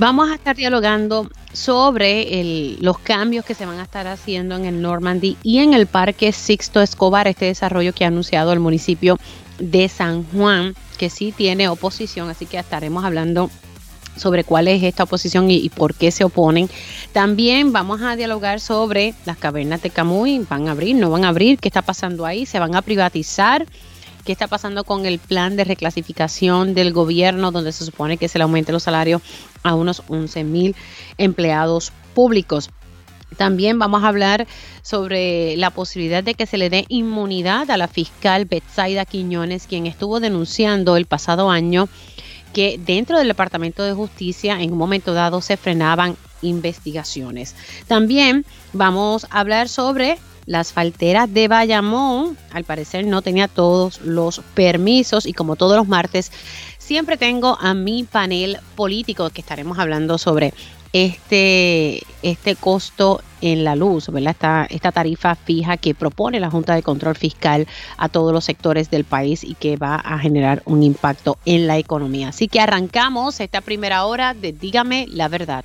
Vamos a estar dialogando sobre los cambios que se van a estar haciendo en el Normandy y en el Parque Sixto Escobar, este desarrollo que ha anunciado el municipio de San Juan, que sí tiene oposición, así que estaremos hablando sobre cuál es esta oposición y, por qué se oponen. También vamos a dialogar sobre las cavernas de Camuy, van a abrir, no van a abrir, qué está pasando ahí, se van a privatizar, qué está pasando con el plan de reclasificación del gobierno, donde se supone que se le aumente los salarios a unos 11 mil empleados públicos. También vamos a hablar sobre la posibilidad de que se le dé inmunidad a la fiscal Betsaida Quiñones, quien estuvo denunciando el pasado año que dentro del Departamento de Justicia en un momento dado se frenaban investigaciones. También vamos a hablar sobre las falteras de Bayamón. Al parecer no tenía todos los permisos y como todos los martes siempre tengo a mi panel político que estaremos hablando sobre este, este costo en la luz, ¿verdad? Esta, esta tarifa fija que propone la Junta de Control Fiscal a todos los sectores del país y que va a generar un impacto en la economía. Así que arrancamos esta primera hora de Dígame la verdad.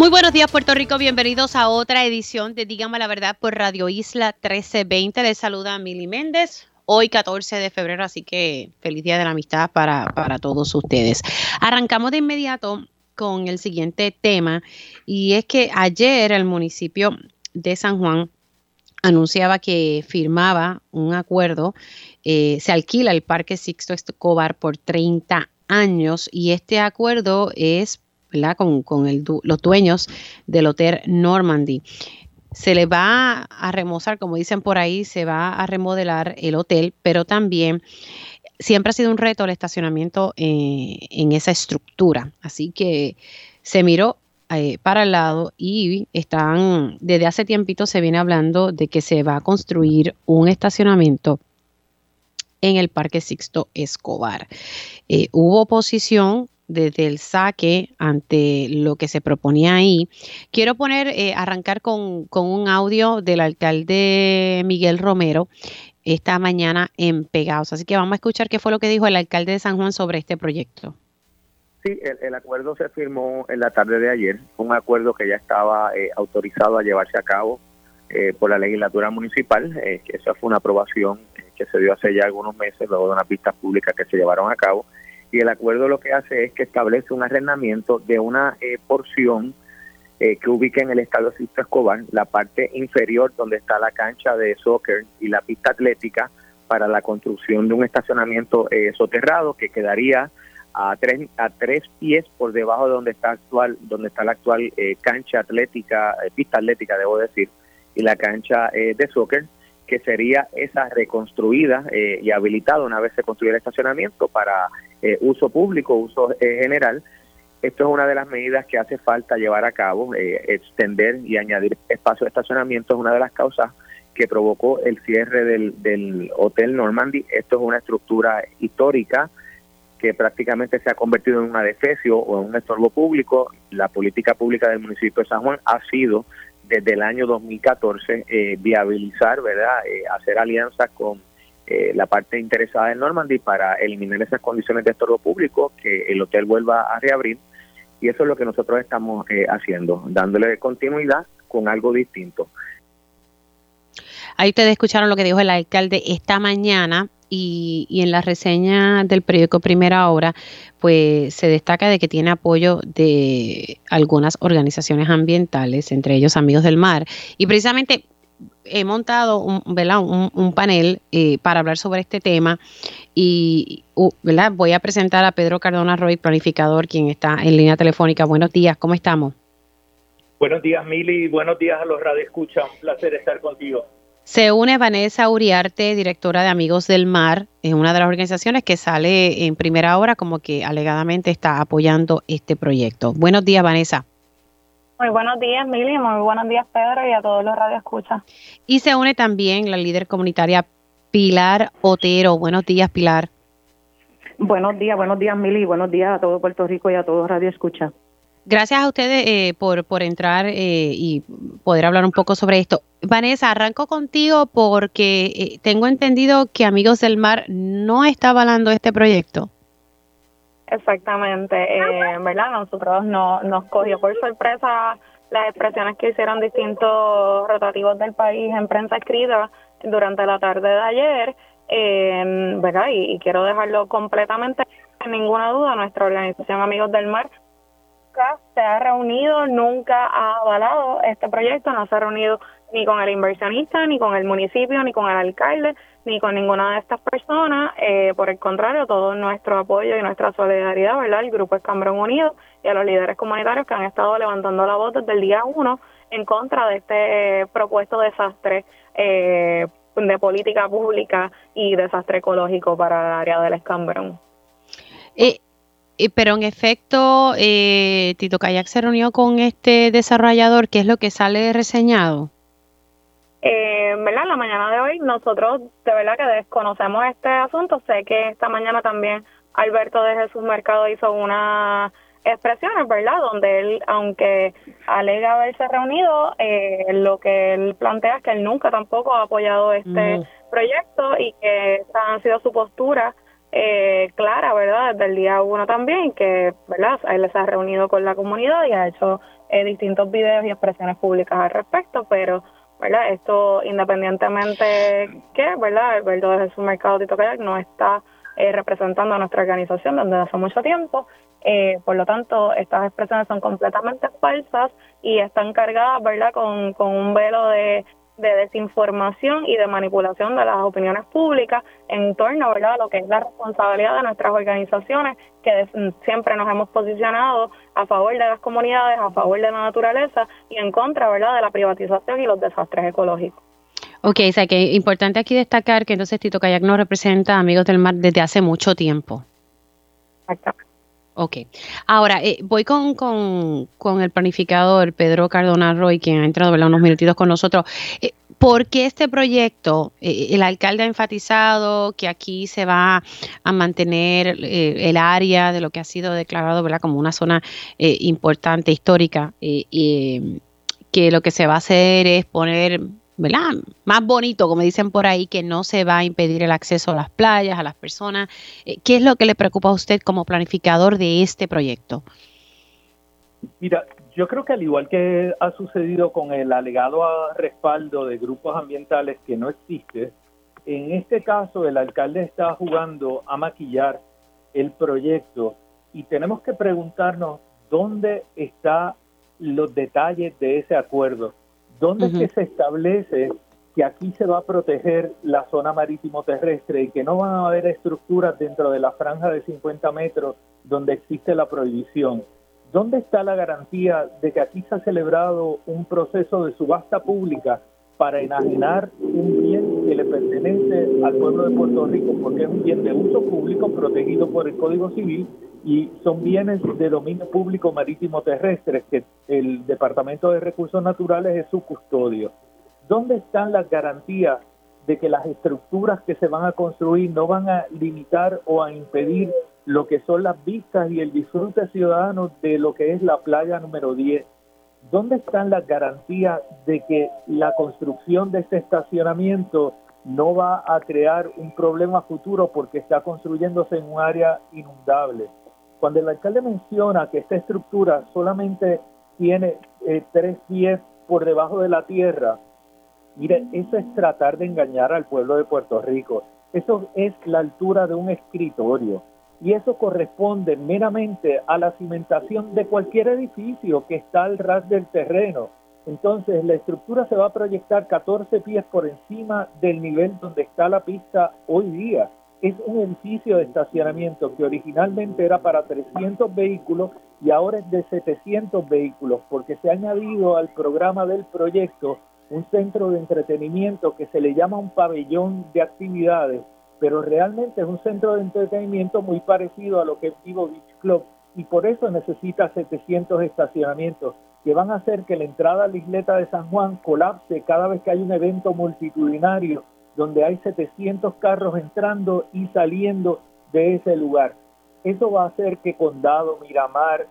Muy buenos días Puerto Rico, bienvenidos a otra edición de Dígame la verdad por Radio Isla 1320. Les saluda Mili Méndez hoy 14 de febrero, así que feliz día de la amistad para, para todos ustedes. Arrancamos de inmediato con el siguiente tema y es que ayer el municipio de San Juan anunciaba que firmaba un acuerdo, eh, se alquila el Parque Sixto Escobar por 30 años y este acuerdo es con, los dueños del Hotel Normandy se le va a remozar, como dicen por ahí, se va a remodelar el hotel, pero también siempre ha sido un reto el estacionamiento eh, en esa estructura. Así que se miró eh, para el lado y están, desde hace tiempito se viene hablando de que se va a construir un estacionamiento en el Parque Sixto Escobar. Eh, hubo oposición desde el saque ante lo que se proponía ahí. Quiero poner, eh, arrancar con, un audio del alcalde Miguel Romero esta mañana en Pegados. Así que vamos a escuchar qué fue lo que dijo el alcalde de San Juan sobre este proyecto. Sí, el, acuerdo se firmó en la tarde de ayer, un acuerdo que ya estaba eh, autorizado a llevarse a cabo eh, por la legislatura municipal, que esa fue una aprobación que se dio hace ya algunos meses, luego de unas pistas públicas que se llevaron a cabo y el acuerdo lo que hace es que establece un arrendamiento de una eh, porción eh, que ubica en el estadio Sisto Escobar, la parte inferior donde está la cancha de soccer y la pista atlética para la construcción de un estacionamiento eh, soterrado que quedaría a tres a tres pies por debajo de donde está actual donde está la actual cancha atlética pista atlética debo decir y la cancha de soccer que sería esa reconstruida y habilitada una vez se construya el estacionamiento para eh, uso público, uso eh, general. Esto es una de las medidas que hace falta llevar a cabo, eh, extender y añadir espacio de estacionamiento es una de las causas que provocó el cierre del, del Hotel Normandy. Esto es una estructura histórica que prácticamente se ha convertido en una defecio o en un estorbo público. La política pública del municipio de San Juan ha sido desde el año 2014 viabilizar, ¿verdad? hacer alianzas con eh, la parte interesada del Normandy para eliminar esas condiciones de estorbo público, que el hotel vuelva a reabrir. Y eso es lo que nosotros estamos eh, haciendo, dándole continuidad con algo distinto. Ahí ustedes escucharon lo que dijo el alcalde esta mañana y, y, en la reseña del periódico Primera Hora, pues se destaca de que tiene apoyo de algunas organizaciones ambientales, entre ellos Amigos del Mar. Y precisamente he montado un, un, panel eh, para hablar sobre este tema y ¿verdad? voy a presentar a Pedro Cardona Roy, planificador, quien está en línea telefónica. Buenos días, ¿cómo estamos? Buenos días, Mili, buenos días a los Radio Escucha, un placer estar contigo. Se une Vanessa Uriarte, directora de Amigos del Mar, es una de las organizaciones que sale en primera hora como que alegadamente está apoyando este proyecto. Buenos días, Vanessa. Muy buenos días, Mili, muy buenos días, Pedro, y a todos los radioescuchas. Y se une también la líder comunitaria Pilar Otero. Buenos días, Pilar. Buenos días, buenos días, Mili, buenos días a todo Puerto Rico y a todos Radio Escucha. Gracias a ustedes eh, por, por entrar eh, y poder hablar un poco sobre esto. Vanessa, arranco contigo porque eh, tengo entendido que Amigos del Mar no está avalando este proyecto. Exactamente, eh, ¿verdad? Nosotros no, nos cogió por sorpresa las expresiones que hicieron distintos rotativos del país en prensa escrita durante la tarde de ayer, eh, ¿verdad? y quiero dejarlo completamente, sin ninguna duda, nuestra organización Amigos del Mar se ha reunido, nunca ha avalado este proyecto, no se ha reunido ni con el inversionista, ni con el municipio, ni con el alcalde, ni con ninguna de estas personas. Eh, por el contrario, todo nuestro apoyo y nuestra solidaridad, ¿verdad? El Grupo Escambrón Unido y a los líderes comunitarios que han estado levantando la voz desde el día uno en contra de este propuesto desastre eh, de política pública y desastre ecológico para el área del Escambrón. Eh, pero en efecto, eh, Tito Kayak se reunió con este desarrollador, ¿qué es lo que sale reseñado? Eh, ¿verdad? La mañana de hoy nosotros de verdad que desconocemos este asunto. Sé que esta mañana también Alberto de Jesús Mercado hizo unas expresiones, ¿verdad? Donde él, aunque alega haberse reunido, eh, lo que él plantea es que él nunca tampoco ha apoyado este proyecto y que esa ha sido su postura eh, clara, ¿verdad? Desde el día uno también, que, ¿verdad? Él se ha reunido con la comunidad y ha hecho eh, distintos videos y expresiones públicas al respecto, pero, ¿verdad? Esto, independientemente que, ¿verdad? Alberto de su Mercado Tito Kayak no está eh, representando a nuestra organización desde hace mucho tiempo. Eh, por lo tanto, estas expresiones son completamente falsas y están cargadas, ¿verdad?, con, con un velo de de desinformación y de manipulación de las opiniones públicas en torno a lo que es la responsabilidad de nuestras organizaciones que siempre nos hemos posicionado a favor de las comunidades, a favor de la naturaleza y en contra ¿verdad? de la privatización y los desastres ecológicos. Ok, o sea que es importante aquí destacar que entonces Tito Kayak nos representa Amigos del Mar desde hace mucho tiempo. Exactamente. Ok. Ahora, eh, voy con, con, el planificador Pedro Cardona Roy, quien ha entrado unos minutitos con nosotros. Eh, ¿Por qué este proyecto? Eh, el alcalde ha enfatizado que aquí se va a mantener el área de lo que ha sido declarado ¿verdad? como una zona importante, histórica, que lo que se va a hacer es poner ¿verdad? Más bonito, como dicen por ahí, que no se va a impedir el acceso a las playas, a las personas. Eh, ¿Qué es lo que le preocupa a usted como planificador de este proyecto? Mira, yo creo que al igual que ha sucedido con el alegado respaldo de grupos ambientales que no existe, en este caso el alcalde está jugando a maquillar el proyecto y tenemos que preguntarnos dónde están los detalles de ese acuerdo. ¿Dónde es que se establece que aquí se va a proteger la zona marítimo terrestre y que no van a haber estructuras dentro de la franja de 50 metros donde existe la prohibición? ¿Dónde está la garantía de que aquí se ha celebrado un proceso de subasta pública para enajenar un bien que le pertenece al pueblo de Puerto Rico, porque es un bien de uso público protegido por el Código Civil y son bienes de dominio público marítimo terrestre que el Departamento de Recursos Naturales es su custodio. ¿Dónde están las garantías de que las estructuras que se van a construir no van a limitar o a impedir lo que son las vistas y el disfrute ciudadano de lo que es la playa número 10? ¿Dónde están las garantías de que la construcción de este estacionamiento no va a crear un problema futuro porque está construyéndose en un área inundable? Cuando el alcalde menciona que esta estructura solamente tiene eh, tres pies por debajo de la tierra, mire, eso es tratar de engañar al pueblo de Puerto Rico. Eso es la altura de un escritorio y eso corresponde meramente a la cimentación de cualquier edificio que está al ras del terreno. Entonces la estructura se va a proyectar 14 pies por encima del nivel donde está la pista hoy día es un edificio de estacionamiento que originalmente era para 300 vehículos y ahora es de 700 vehículos porque se ha añadido al programa del proyecto un centro de entretenimiento que se le llama un pabellón de actividades, pero realmente es un centro de entretenimiento muy parecido a lo que es Vivo Beach Club y por eso necesita 700 estacionamientos que van a hacer que la entrada a la isleta de San Juan colapse cada vez que hay un evento multitudinario donde hay 700 carros entrando y saliendo de ese lugar. Eso va a hacer que Condado, Miramar,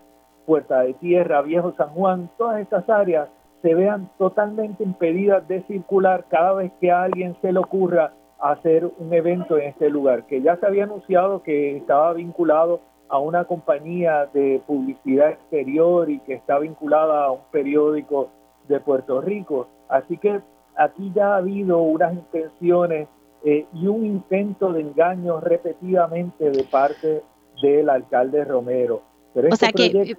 Puerta de Tierra, Viejo San Juan, todas estas áreas se vean totalmente impedidas de circular cada vez que a alguien se le ocurra hacer un evento en este lugar, que ya se había anunciado que estaba vinculado a una compañía de publicidad exterior y que está vinculada a un periódico de Puerto Rico. Así que aquí ya ha habido unas intenciones eh, y un intento de engaño repetidamente de parte del alcalde Romero o este sea que,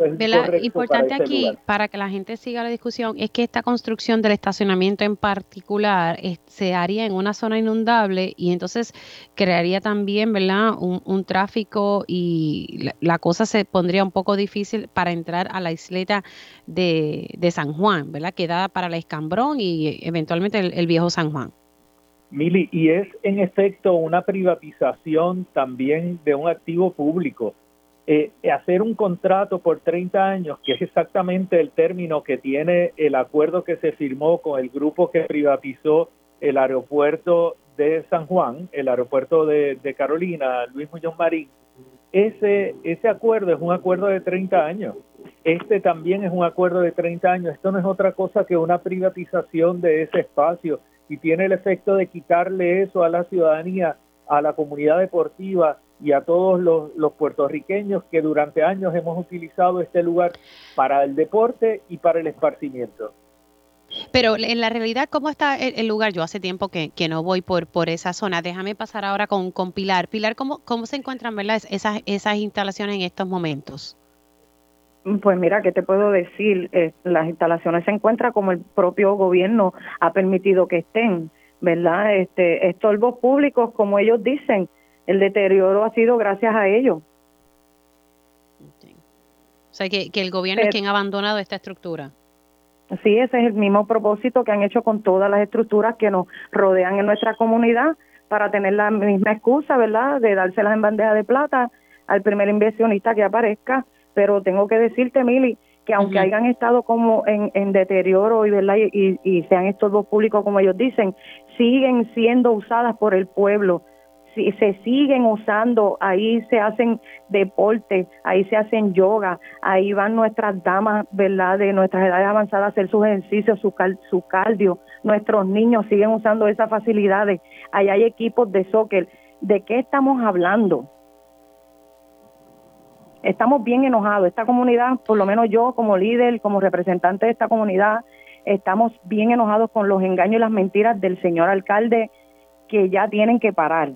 importante aquí, para que la gente siga la discusión, es que esta construcción del estacionamiento en particular se haría en una zona inundable y entonces crearía también, ¿verdad?, un, tráfico y la, cosa se pondría un poco difícil para entrar a la isleta de, San Juan, ¿verdad?, que da para la Escambrón y eventualmente el, el viejo San Juan. Mili, y es en efecto una privatización también de un activo público eh, hacer un contrato por 30 años, que es exactamente el término que tiene el acuerdo que se firmó con el grupo que privatizó el aeropuerto de San Juan, el aeropuerto de, Carolina, Luis Muñoz Marín, ese, ese acuerdo es un acuerdo de 30 años. Este también es un acuerdo de 30 años. Esto no es otra cosa que una privatización de ese espacio y tiene el efecto de quitarle eso a la ciudadanía, a la comunidad deportiva, y a todos los, puertorriqueños que durante años hemos utilizado este lugar para el deporte y para el esparcimiento. Pero en la realidad, ¿cómo está el, lugar? Yo hace tiempo que, no voy por, por esa zona. Déjame pasar ahora con, con Pilar. Pilar, ¿cómo, cómo se encuentran Esas, esas instalaciones en estos momentos? Pues mira, ¿qué te puedo decir? Eh, las instalaciones se encuentran como el propio gobierno ha permitido que estén, ¿verdad? Este, estorbos públicos, como ellos dicen, el deterioro ha sido gracias a ellos. O sea, que, el gobierno es quien ha abandonado esta estructura. Sí, ese es el mismo propósito que han hecho con todas las estructuras que nos rodean en nuestra comunidad para tener la misma excusa, ¿verdad?, de dárselas en bandeja de plata al primer inversionista que aparezca. Pero tengo que decirte, Mili, que aunque hayan estado como en, deterioro y, ¿verdad? Y, y, sean estos dos públicos, como ellos dicen, siguen siendo usadas por el pueblo se siguen usando, ahí se hacen deportes, ahí se hacen yoga, ahí van nuestras damas, ¿verdad? De nuestras edades avanzadas a hacer sus ejercicios, su, su cardio, nuestros niños siguen usando esas facilidades, ahí hay equipos de soccer. ¿De qué estamos hablando? Estamos bien enojados, esta comunidad, por lo menos yo como líder, como representante de esta comunidad, estamos bien enojados con los engaños y las mentiras del señor alcalde que ya tienen que parar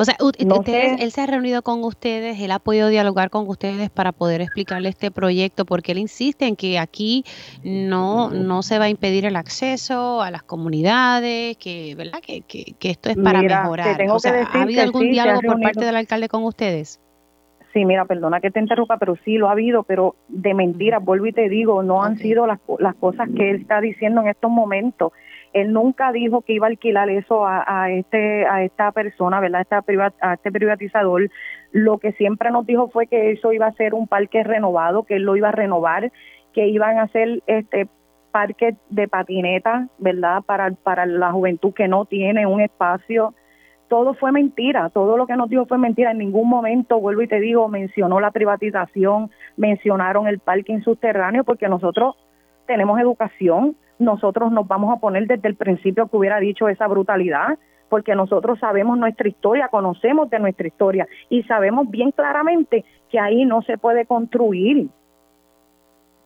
o sea, ustedes, él se ha reunido con ustedes, él ha podido dialogar con ustedes para poder explicarle este proyecto, porque él insiste en que aquí no, no se va a impedir el acceso a las comunidades, que, ¿verdad? Que, que, esto es para mejorar. o sea, ¿Ha habido algún diálogo por parte del alcalde con ustedes? Sí, mira, perdona que te interrumpa, pero sí lo ha habido, pero de mentiras, vuelvo y te digo, no han sido las, las cosas que él está diciendo en estos momentos. Él nunca dijo que iba a alquilar eso a, este a esta persona, ¿verdad? Esta a este privatizador. Lo que siempre nos dijo fue que eso iba a ser un parque renovado, que él lo iba a renovar, que iban a hacer este parque de patineta, ¿verdad? Para para la juventud que no tiene un espacio. Todo fue mentira, todo lo que nos dijo fue mentira. En ningún momento, vuelvo y te digo, mencionó la privatización, mencionaron el parking subterráneo, porque nosotros tenemos educación, nosotros nos vamos a poner desde el principio que hubiera dicho esa brutalidad, porque nosotros sabemos nuestra historia, conocemos de nuestra historia y sabemos bien claramente que ahí no se puede construir.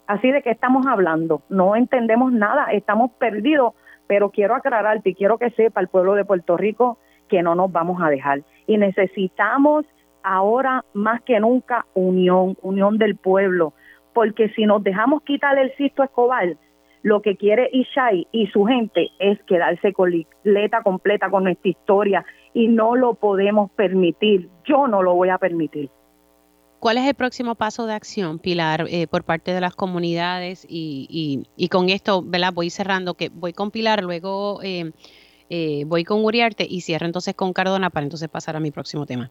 Así de que estamos hablando, no entendemos nada, estamos perdidos, pero quiero aclararte y quiero que sepa el pueblo de Puerto Rico que no nos vamos a dejar y necesitamos ahora más que nunca unión, unión del pueblo, porque si nos dejamos quitar el Sisto Escobar, lo que quiere Ishai y su gente es quedarse con letra completa con nuestra historia y no lo podemos permitir. Yo no lo voy a permitir. ¿Cuál es el próximo paso de acción, Pilar, eh, por parte de las comunidades? Y, y, con esto, ¿verdad? Voy cerrando, que voy con Pilar, luego eh, eh, voy con Uriarte y cierro entonces con Cardona para entonces pasar a mi próximo tema.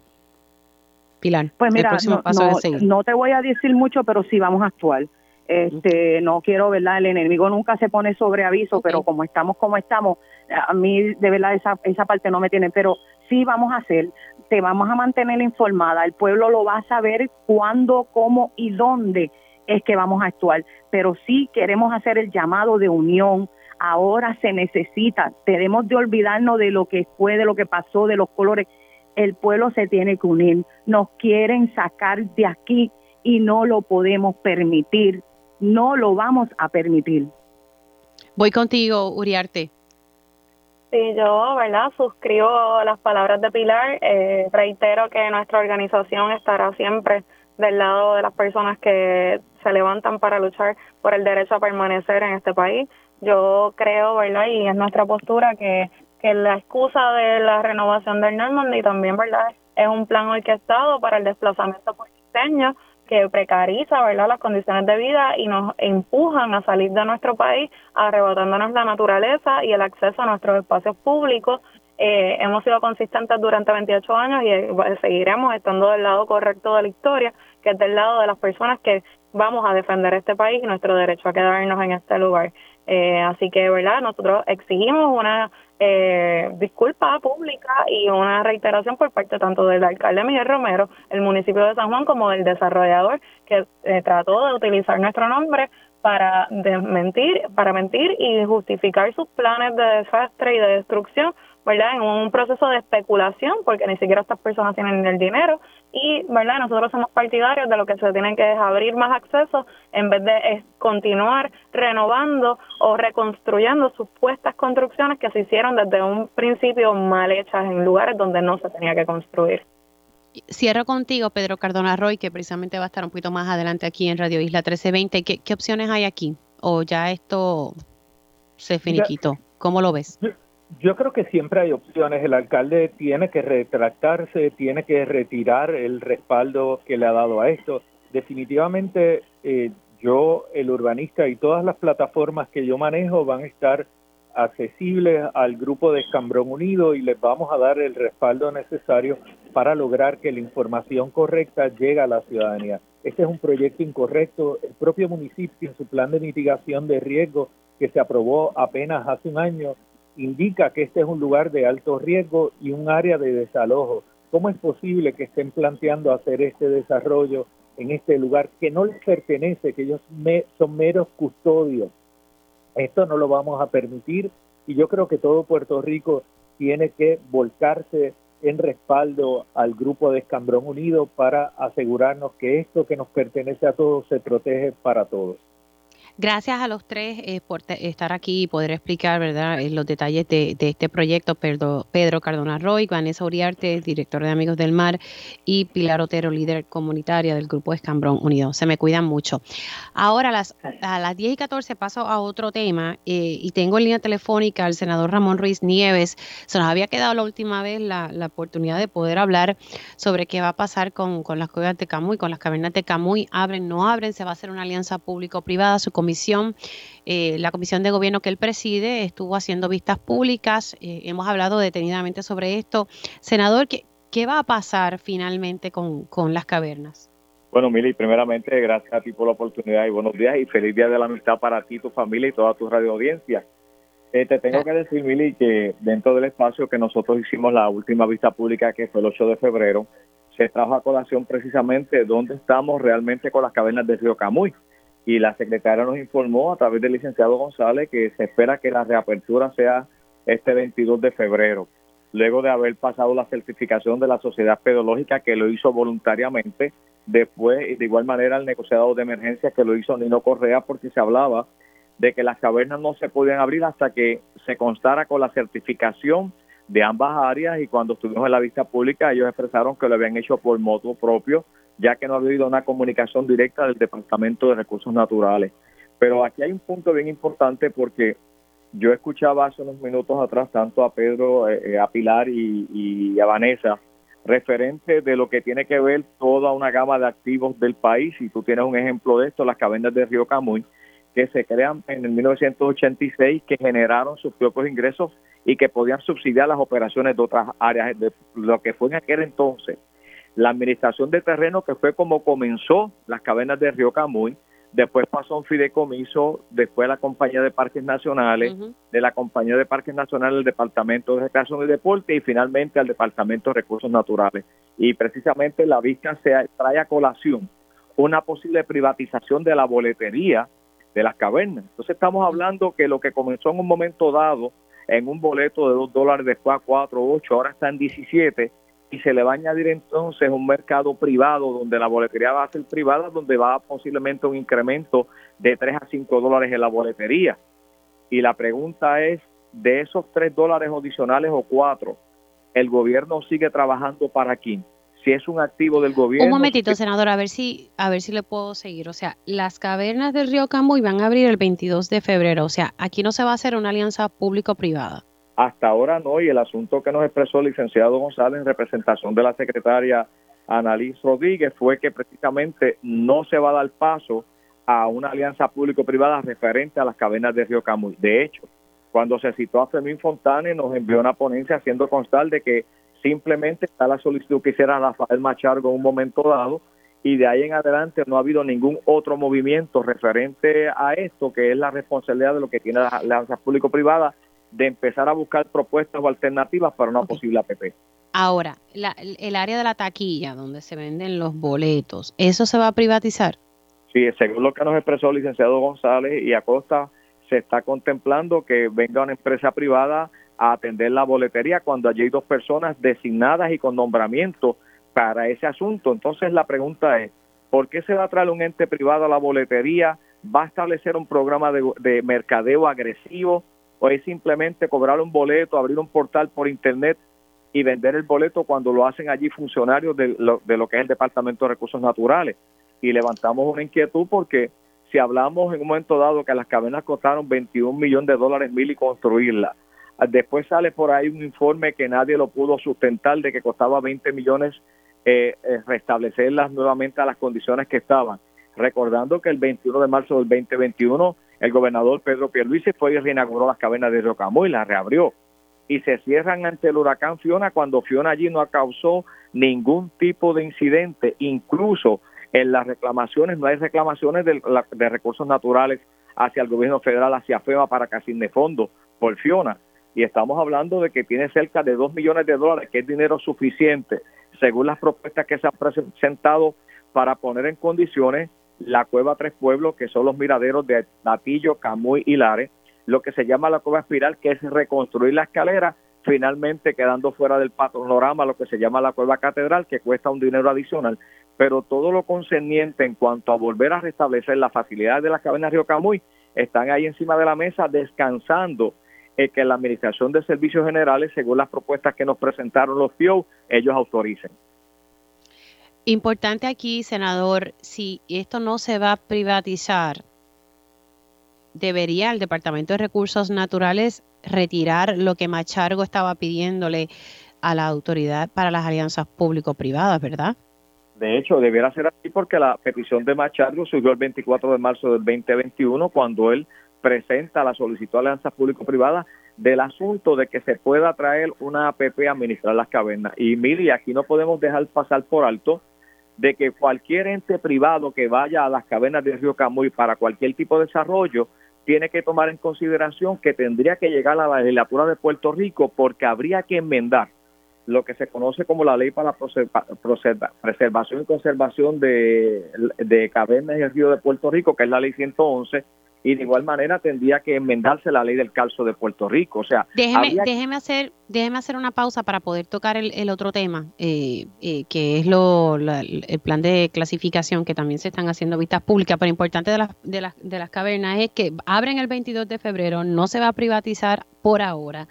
Pilar, pues mira, el próximo paso no, no te voy a decir mucho, pero sí vamos a actuar. Este, no quiero, ¿verdad? El enemigo nunca se pone sobre aviso, pero como estamos como estamos, a mí de verdad esa, esa parte no me tiene, pero sí vamos a hacer, te vamos a mantener informada, el pueblo lo va a saber cuándo, cómo y dónde es que vamos a actuar, pero sí queremos hacer el llamado de unión, ahora se necesita, tenemos de olvidarnos de lo que fue, de lo que pasó, de los colores, el pueblo se tiene que unir, nos quieren sacar de aquí y no lo podemos permitir no lo vamos a permitir. Voy contigo, Uriarte. Sí, yo, ¿verdad? Suscribo las palabras de Pilar. Eh, reitero que nuestra organización estará siempre del lado de las personas que se levantan para luchar por el derecho a permanecer en este país. Yo creo, ¿verdad? Y es nuestra postura que, que la excusa de la renovación del Normandy también, ¿verdad? Es un plan orquestado para el desplazamiento por diseño que precariza ¿verdad? las condiciones de vida y nos empujan a salir de nuestro país arrebatándonos la naturaleza y el acceso a nuestros espacios públicos. Eh, hemos sido consistentes durante 28 años y eh, seguiremos estando del lado correcto de la historia, que es del lado de las personas que vamos a defender este país y nuestro derecho a quedarnos en este lugar. Eh, así que, ¿verdad? Nosotros exigimos una eh, disculpa pública y una reiteración por parte tanto del alcalde Miguel Romero, el municipio de San Juan, como del desarrollador que eh, trató de utilizar nuestro nombre para mentir, para mentir y justificar sus planes de desastre y de destrucción ¿verdad? En un proceso de especulación, porque ni siquiera estas personas tienen el dinero y, ¿verdad? Nosotros somos partidarios de lo que se tiene que es abrir más acceso en vez de continuar renovando o reconstruyendo supuestas construcciones que se hicieron desde un principio mal hechas en lugares donde no se tenía que construir. Cierro contigo, Pedro Cardona Roy, que precisamente va a estar un poquito más adelante aquí en Radio Isla 1320. ¿Qué, qué opciones hay aquí? ¿O ya esto se finiquitó? ¿Cómo lo ves? Yo creo que siempre hay opciones. El alcalde tiene que retractarse, tiene que retirar el respaldo que le ha dado a esto. Definitivamente eh, yo, el urbanista y todas las plataformas que yo manejo van a estar accesibles al grupo de Escambrón Unido y les vamos a dar el respaldo necesario para lograr que la información correcta llegue a la ciudadanía. Este es un proyecto incorrecto. El propio municipio en su plan de mitigación de riesgo que se aprobó apenas hace un año indica que este es un lugar de alto riesgo y un área de desalojo. ¿Cómo es posible que estén planteando hacer este desarrollo en este lugar que no les pertenece, que ellos son meros custodios? Esto no lo vamos a permitir y yo creo que todo Puerto Rico tiene que volcarse en respaldo al grupo de Escambrón Unido para asegurarnos que esto que nos pertenece a todos se protege para todos. Gracias a los tres eh, por estar aquí y poder explicar ¿verdad? Eh, los detalles de, este proyecto. Pedro, Pedro Cardona Roy, Vanessa Uriarte, director de Amigos del Mar, y Pilar Otero, líder comunitaria del Grupo Escambrón Unido. Se me cuidan mucho. Ahora a las, a las 10 y 14 paso a otro tema eh, y tengo en línea telefónica al senador Ramón Ruiz Nieves. Se nos había quedado la última vez la, oportunidad de poder hablar sobre qué va a pasar con, con las cuevas de Camuy, con las cavernas de Camuy. Abren, no abren, se va a hacer una alianza público-privada. Su comisión, eh, la comisión de gobierno que él preside, estuvo haciendo vistas públicas. Eh, hemos hablado detenidamente sobre esto. Senador, ¿qué, va a pasar finalmente con, con las cavernas? Bueno, Mili, primeramente, gracias a ti por la oportunidad y buenos días y feliz día de la amistad para ti, tu familia y toda tu radio audiencia. Eh, te tengo que decir, Mili, que dentro del espacio que nosotros hicimos la última vista pública, que fue el 8 de febrero, se trajo a colación precisamente dónde estamos realmente con las cavernas de Río Camuy y la secretaria nos informó a través del licenciado González que se espera que la reapertura sea este 22 de febrero, luego de haber pasado la certificación de la sociedad pedológica que lo hizo voluntariamente, después de igual manera el negociado de emergencia que lo hizo Nino Correa porque se hablaba de que las cavernas no se podían abrir hasta que se constara con la certificación de ambas áreas y cuando estuvimos en la vista pública ellos expresaron que lo habían hecho por moto propio ya que no ha habido una comunicación directa del Departamento de Recursos Naturales. Pero aquí hay un punto bien importante porque yo escuchaba hace unos minutos atrás tanto a Pedro, eh, eh, a Pilar y, a Vanessa referente de lo que tiene que ver toda una gama de activos del país. Y tú tienes un ejemplo de esto, las cavernas de Río Camuy, que se crean en el 1986, que generaron sus propios ingresos y que podían subsidiar las operaciones de otras áreas de lo que fue en aquel entonces. La administración de terreno, que fue como comenzó las cavernas de Río Camuy, después pasó a un fideicomiso, después a la compañía de parques nacionales, de la compañía de parques nacionales al departamento de recreación y deporte y finalmente al departamento de recursos naturales. Y precisamente la vista se trae a colación una posible privatización de la boletería de las cavernas. Entonces estamos hablando que lo que comenzó en un momento dado en un boleto de 2 dólares, después a 4 o 8, ahora está en 17 y se le va a añadir entonces un mercado privado donde la boletería va a ser privada, donde va posiblemente un incremento de 3 a 5 dólares en la boletería. Y la pregunta es, de esos 3 dólares adicionales o 4, ¿el gobierno sigue trabajando para quién? si es un activo del gobierno. Un momentito, senador, a ver si a ver si le puedo seguir. O sea, las cavernas del río Camboy van a abrir el 22 de febrero. O sea, aquí no se va a hacer una alianza público-privada. Hasta ahora no, y el asunto que nos expresó el licenciado González en representación de la secretaria Annalise Rodríguez fue que precisamente no se va a dar paso a una alianza público-privada referente a las cavernas del río Camuy. De hecho, cuando se citó a Fermín Fontane, nos envió una ponencia haciendo constar de que simplemente está la solicitud que hiciera Rafael Machargo en un momento dado y de ahí en adelante no ha habido ningún otro movimiento referente a esto, que es la responsabilidad de lo que tiene la alianza público-privada de empezar a buscar propuestas o alternativas para una posible APP. Ahora, el área de la taquilla donde se venden los boletos, ¿eso se va a privatizar? Sí, según lo que nos expresó el licenciado González y Acosta, se está contemplando que venga una empresa privada a atender la boletería cuando allí hay dos personas designadas y con nombramiento para ese asunto. Entonces la pregunta es, ¿por qué se va a traer un ente privado a la boletería? ¿Va a establecer un programa de, mercadeo agresivo? ¿O es simplemente cobrar un boleto, abrir un portal por internet y vender el boleto cuando lo hacen allí funcionarios de lo, de lo que es el Departamento de Recursos Naturales? Y levantamos una inquietud porque si hablamos en un momento dado que las cavernas costaron 21 millones de dólares mil y construirlas, Después sale por ahí un informe que nadie lo pudo sustentar de que costaba 20 millones eh, eh, restablecerlas nuevamente a las condiciones que estaban. Recordando que el 21 de marzo del 2021 el gobernador Pedro Pierluisi fue y reinauguró las cavernas de Rocamo y las reabrió. Y se cierran ante el huracán Fiona cuando Fiona allí no causó ningún tipo de incidente. Incluso en las reclamaciones, no hay reclamaciones de, de recursos naturales hacia el gobierno federal, hacia FEMA para que asigne fondos por Fiona y estamos hablando de que tiene cerca de 2 millones de dólares, que es dinero suficiente, según las propuestas que se han presentado para poner en condiciones la cueva Tres Pueblos, que son los miraderos de Natillo, Camuy y Lares, lo que se llama la cueva espiral, que es reconstruir la escalera, finalmente quedando fuera del panorama lo que se llama la cueva catedral, que cuesta un dinero adicional, pero todo lo concerniente en cuanto a volver a restablecer las facilidades de las cavernas Río Camuy, están ahí encima de la mesa descansando eh, que la Administración de Servicios Generales, según las propuestas que nos presentaron los PIO, ellos autoricen. Importante aquí, senador, si esto no se va a privatizar, debería el Departamento de Recursos Naturales retirar lo que Machargo estaba pidiéndole a la autoridad para las alianzas público-privadas, ¿verdad? De hecho, debiera ser así porque la petición de Machargo surgió el 24 de marzo del 2021 cuando él presenta la solicitud de alianzas público-privadas del asunto de que se pueda traer una APP a administrar las cavernas. Y mire, aquí no podemos dejar pasar por alto de que cualquier ente privado que vaya a las cavernas del río Camuy para cualquier tipo de desarrollo tiene que tomar en consideración que tendría que llegar a la legislatura de Puerto Rico porque habría que enmendar lo que se conoce como la ley para la preservación y conservación de, de cavernas del río de Puerto Rico, que es la ley 111, y de igual manera tendría que enmendarse la ley del calzo de Puerto Rico. O sea, déjeme, déjeme hacer, déjeme hacer una pausa para poder tocar el, otro tema, eh, eh, que es lo, el plan de clasificación que también se están haciendo vistas públicas, pero importante de las, de las, de las cavernas es que abren el 22 de febrero, no se va a privatizar por ahora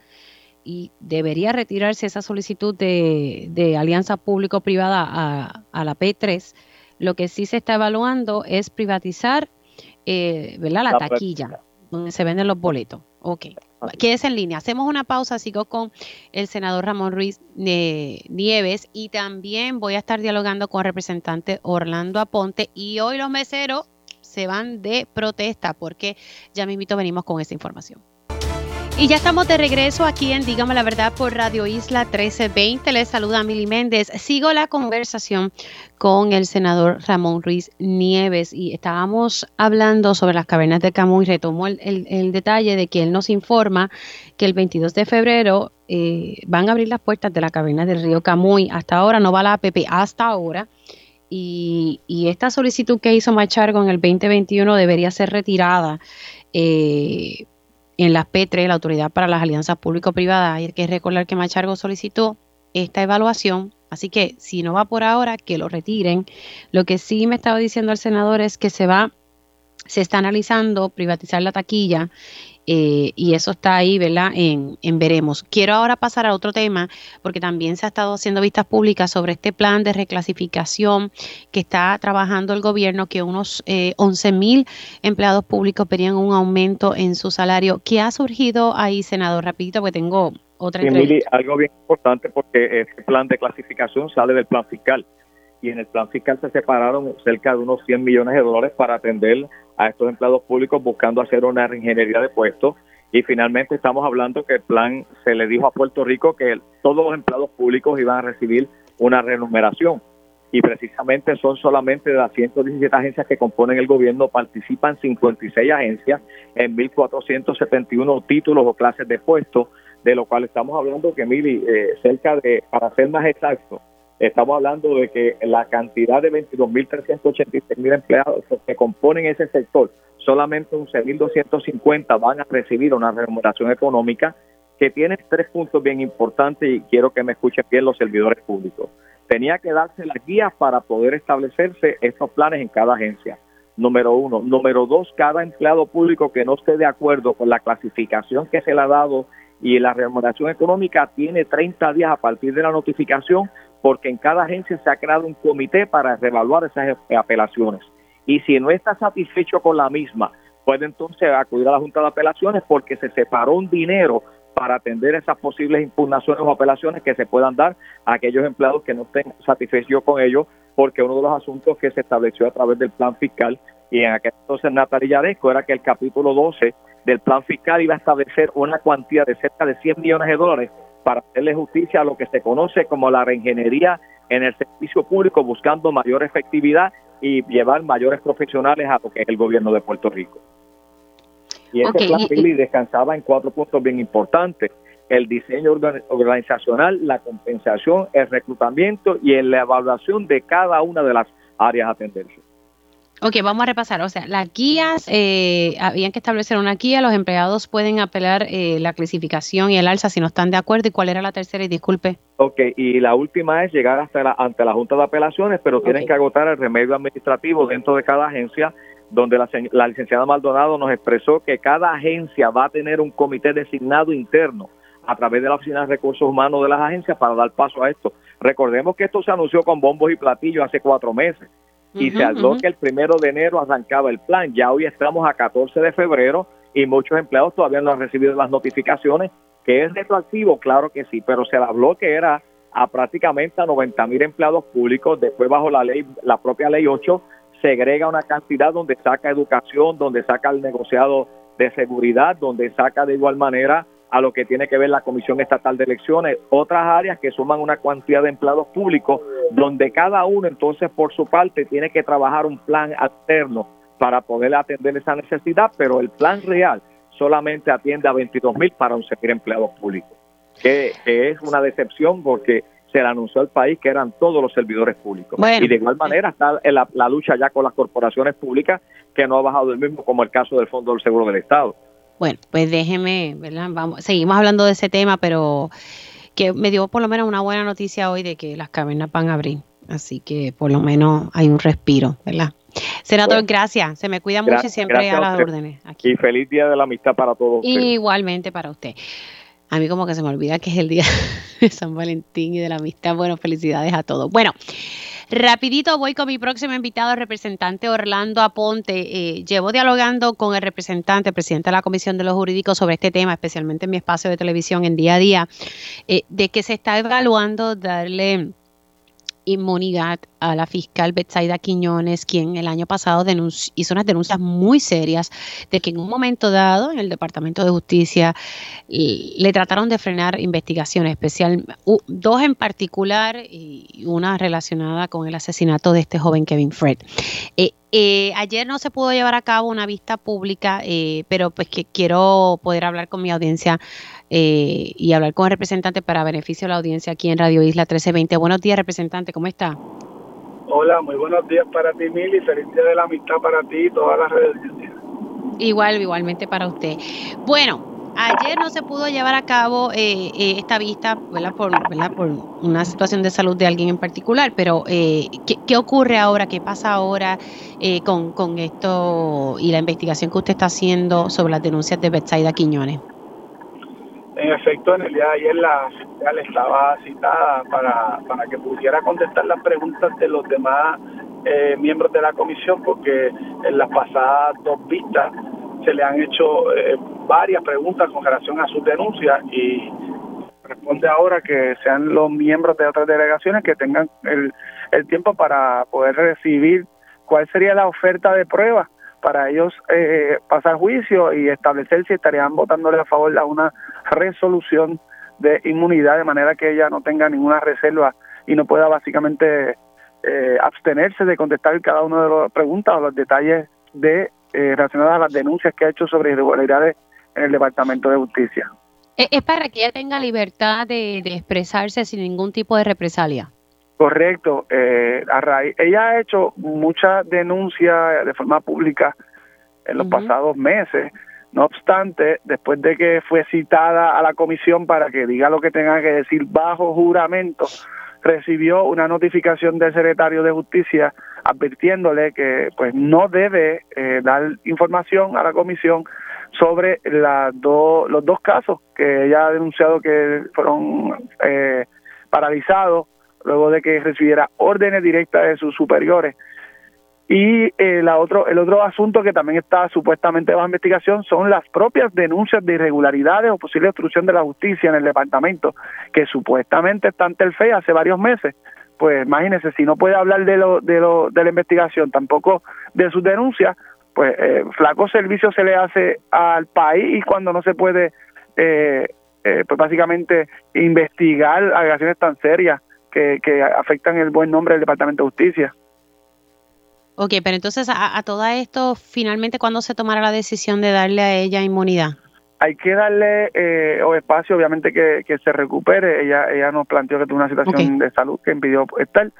y debería retirarse esa solicitud de, de alianza público-privada a, a la P3. Lo que sí se está evaluando es privatizar eh, ¿verdad? La, taquilla, donde se venden los boletos. Ok. quédese en línea. Hacemos una pausa, sigo con el senador Ramón Ruiz eh, Nieves y también voy a estar dialogando con el representante Orlando Aponte y hoy los meseros se van de protesta porque ya mismito venimos con esa información. Y ya estamos de regreso aquí en Dígame la Verdad por Radio Isla 1320. Les saluda Mili Méndez. Sigo la conversación con el senador Ramón Ruiz Nieves y estábamos hablando sobre las cavernas de Camuy. Retomó el, detalle de que él nos informa que el 22 de febrero eh, van a abrir las puertas de la caverna del río Camuy. Hasta ahora no va la APP, hasta ahora. Y, esta solicitud que hizo Machargo en el 2021 debería ser retirada. Eh, en las P3, la Autoridad para las Alianzas Público-Privadas. Hay que recordar que Machargo solicitó esta evaluación, así que si no va por ahora, que lo retiren. Lo que sí me estaba diciendo el senador es que se va, se está analizando privatizar la taquilla eh, y eso está ahí, ¿verdad? En, en, veremos. Quiero ahora pasar a otro tema, porque también se ha estado haciendo vistas públicas sobre este plan de reclasificación que está trabajando el gobierno, que unos eh, 11 mil empleados públicos pedían un aumento en su salario. ¿Qué ha surgido ahí, senador? Rapidito, porque tengo otra sí, algo bien importante porque este plan de clasificación sale del plan fiscal y en el plan fiscal se separaron cerca de unos 100 millones de dólares para atender a estos empleados públicos buscando hacer una reingeniería de puestos. Y finalmente estamos hablando que el plan se le dijo a Puerto Rico que todos los empleados públicos iban a recibir una remuneración. Y precisamente son solamente de las 117 agencias que componen el gobierno, participan 56 agencias en 1.471 títulos o clases de puestos, de lo cual estamos hablando que, Mili, eh, cerca de, para ser más exacto, Estamos hablando de que la cantidad de 22.386.000 empleados que componen ese sector, solamente 11.250 van a recibir una remuneración económica que tiene tres puntos bien importantes y quiero que me escuchen bien los servidores públicos. Tenía que darse las guías para poder establecerse estos planes en cada agencia. Número uno. Número dos, cada empleado público que no esté de acuerdo con la clasificación que se le ha dado y la remuneración económica tiene 30 días a partir de la notificación porque en cada agencia se ha creado un comité para reevaluar esas apelaciones. Y si no está satisfecho con la misma, puede entonces acudir a la Junta de Apelaciones porque se separó un dinero para atender esas posibles impugnaciones o apelaciones que se puedan dar a aquellos empleados que no estén satisfechos con ello, porque uno de los asuntos que se estableció a través del plan fiscal y en aquel entonces Natalia era que el capítulo 12 del plan fiscal iba a establecer una cuantía de cerca de 100 millones de dólares para hacerle justicia a lo que se conoce como la reingeniería en el servicio público, buscando mayor efectividad y llevar mayores profesionales a lo que es el gobierno de Puerto Rico. Y ese plan descansaba en cuatro puntos bien importantes. El diseño organizacional, la compensación, el reclutamiento y en la evaluación de cada una de las áreas a atenderse. Ok, vamos a repasar. O sea, las guías, eh, habían que establecer una guía, los empleados pueden apelar eh, la clasificación y el alza si no están de acuerdo. ¿Y cuál era la tercera? Y disculpe. Ok, y la última es llegar hasta la, ante la Junta de Apelaciones, pero tienen que agotar el remedio administrativo dentro de cada agencia, donde la, la licenciada Maldonado nos expresó que cada agencia va a tener un comité designado interno a través de la Oficina de Recursos Humanos de las agencias para dar paso a esto. Recordemos que esto se anunció con bombos y platillos hace cuatro meses y se habló que el primero de enero arrancaba el plan. Ya hoy estamos a 14 de febrero y muchos empleados todavía no han recibido las notificaciones. ¿Que es retroactivo? Claro que sí, pero se habló que era a prácticamente a 90 mil empleados públicos. Después, bajo la ley, la propia ley 8, segrega una cantidad donde saca educación, donde saca el negociado de seguridad, donde saca de igual manera a lo que tiene que ver la Comisión Estatal de Elecciones, otras áreas que suman una cantidad de empleados públicos, donde cada uno entonces por su parte tiene que trabajar un plan alterno para poder atender esa necesidad, pero el plan real solamente atiende a 22 mil para un servir empleados públicos, que, es una decepción porque se le anunció al país que eran todos los servidores públicos. y de igual manera está la, la lucha ya con las corporaciones públicas que no ha bajado el mismo, como el caso del Fondo del Seguro del Estado. Bueno, pues déjeme, ¿verdad? Vamos, seguimos hablando de ese tema, pero que me dio por lo menos una buena noticia hoy de que las cavernas van a abrir. Así que por lo menos hay un respiro, ¿verdad? Senador, gracias. Se me cuida mucho y siempre a las órdenes. Aquí. Y feliz día de la amistad para todos. Igualmente para usted. A mí como que se me olvida que es el día de San Valentín y de la amistad. Bueno, felicidades a todos. Bueno, Rapidito voy con mi próximo invitado, representante Orlando Aponte. Eh, llevo dialogando con el representante, presidente de la Comisión de los Jurídicos sobre este tema, especialmente en mi espacio de televisión en día a día, eh, de que se está evaluando darle inmunidad a la fiscal Betsaida Quiñones, quien el año pasado hizo unas denuncias muy serias de que en un momento dado en el Departamento de Justicia le trataron de frenar investigaciones, especial dos en particular y una relacionada con el asesinato de este joven Kevin Fred. Eh, eh, ayer no se pudo llevar a cabo una vista pública, eh, pero pues que quiero poder hablar con mi audiencia eh, y hablar con el representante para beneficio de la audiencia aquí en Radio Isla 1320. Buenos días, representante, ¿cómo está? Hola, muy buenos días para ti, Mili. Feliz día de la amistad para ti y todas las redes. Igual, igualmente para usted. Bueno, ayer no se pudo llevar a cabo eh, eh, esta vista ¿verdad? Por, por una situación de salud de alguien en particular, pero ¿qué, ¿qué, ocurre ahora? ¿Qué pasa ahora con, con esto y la investigación que usted está haciendo sobre las denuncias de Betsaida Quiñones? En efecto, en el día de ayer la fiscal estaba citada para, para que pudiera contestar las preguntas de los demás eh, miembros de la comisión, porque en las pasadas dos vistas se le han hecho eh, varias preguntas con relación a sus denuncias y responde ahora que sean los miembros de otras delegaciones que tengan el, el tiempo para poder recibir cuál sería la oferta de prueba para ellos eh, pasar juicio y establecer si estarían votándole a favor a una resolución de inmunidad de manera que ella no tenga ninguna reserva y no pueda básicamente eh, abstenerse de contestar cada una de las preguntas o los detalles de eh, relacionados a las denuncias que ha hecho sobre irregularidades en el Departamento de Justicia. Es para que ella tenga libertad de expresarse sin ningún tipo de represalia. Correcto. Eh, a raíz, ella ha hecho muchas denuncias de forma pública en los pasados meses. No obstante, después de que fue citada a la comisión para que diga lo que tenga que decir bajo juramento, recibió una notificación del secretario de Justicia advirtiéndole que pues no debe eh, dar información a la comisión sobre los dos casos que ella ha denunciado que fueron eh, paralizados luego de que recibiera órdenes directas de sus superiores. Y eh, otro, el otro asunto que también está supuestamente bajo investigación son las propias denuncias de irregularidades o posible obstrucción de la justicia en el departamento, que supuestamente está ante el FE hace varios meses. Pues imagínese, si no puede hablar de, lo, de, lo, de la investigación, tampoco de sus denuncias, pues eh, flaco servicio se le hace al país y cuando no se puede, eh, eh pues básicamente investigar agresiones tan serias que, afectan el buen nombre del Departamento de Justicia. Ok, pero entonces a, todo esto, finalmente, ¿cuándo se tomará la decisión de darle a ella inmunidad? Hay que darle eh, o espacio, obviamente, que, se recupere. Ella ella nos planteó que tuvo una situación de salud que impidió estar.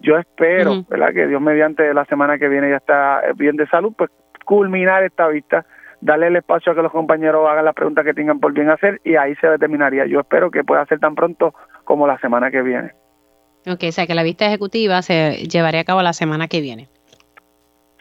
Yo espero, ¿verdad? Que Dios mediante la semana que viene ya está bien de salud, pues culminar esta vista, darle el espacio a que los compañeros hagan las preguntas que tengan por bien hacer y ahí se determinaría. Yo espero que pueda ser tan pronto como la semana que viene. Ok, o sea que la vista ejecutiva se llevaría a cabo la semana que viene.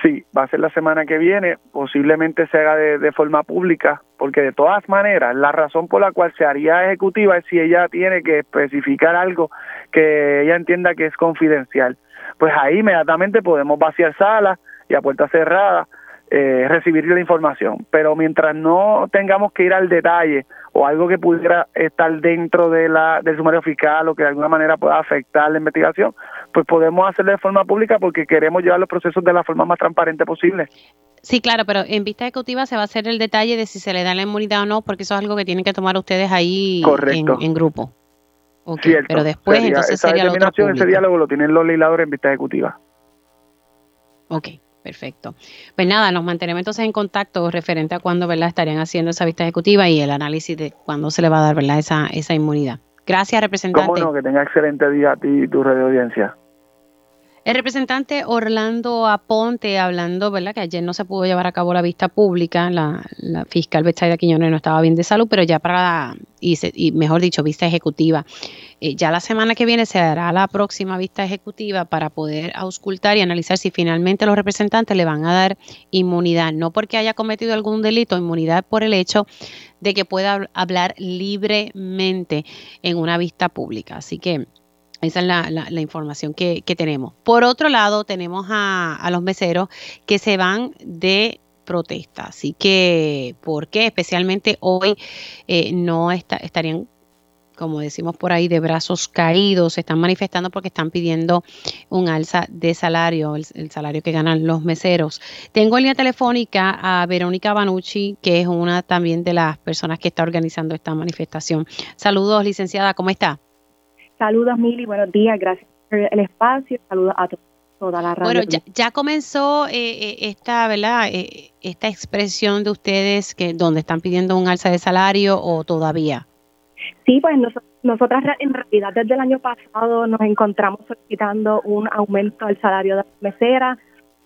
Sí, va a ser la semana que viene, posiblemente se haga de, forma pública, porque de todas maneras, la razón por la cual se haría ejecutiva es si ella tiene que especificar algo que ella entienda que es confidencial. Pues ahí inmediatamente podemos vaciar salas y a puerta cerrada eh, recibir la información. Pero mientras no tengamos que ir al detalle o algo que pudiera estar dentro de la, del sumario fiscal o que de alguna manera pueda afectar la investigación, pues podemos hacerlo de forma pública porque queremos llevar los procesos de la forma más transparente posible. Sí, claro, pero en vista ejecutiva se va a hacer el detalle de si se le da la inmunidad o no, porque eso es algo que tienen que tomar ustedes ahí en, grupo. Okay, pero después entonces esa sería determinación, ese diálogo lo tienen los legisladores en vista ejecutiva. Ok. Perfecto. Pues nada, nos mantenemos entonces en contacto referente a cuándo ¿verdad? estarían haciendo esa vista ejecutiva y el análisis de cuándo se le va a dar ¿verdad? Esa, esa inmunidad. Gracias, representante. Cómo no, que tenga excelente día a ti y tu radio audiencia. El representante Orlando Aponte hablando, ¿verdad? Que ayer no se pudo llevar a cabo la vista pública, la, fiscal Betsaida Quiñones no estaba bien de salud, pero ya para, y, y mejor dicho, vista ejecutiva. Eh, ya la semana que viene se hará la próxima vista ejecutiva para poder auscultar y analizar si finalmente los representantes le van a dar inmunidad, no porque haya cometido algún delito, inmunidad por el hecho de que pueda hablar libremente en una vista pública. Así que Esa es la, información que, tenemos. Por otro lado, tenemos a, los meseros que se van de protesta. Así que, ¿por qué? Especialmente hoy eh, no estarían como decimos por ahí, de brazos caídos, se están manifestando porque están pidiendo un alza de salario, el, salario que ganan los meseros. Tengo en línea telefónica a Verónica Banucci, que es una también de las personas que está organizando esta manifestación. Saludos, licenciada, ¿cómo está? Saludos, Mili, buenos días, gracias por el espacio, saludos a toda la radio. Bueno, ya, comenzó eh, eh, esta, ¿verdad? Eh, esta expresión de ustedes que donde están pidiendo un alza de salario o todavía. Sí, pues nosotras en realidad desde el año pasado nos encontramos solicitando un aumento al salario de las meseras,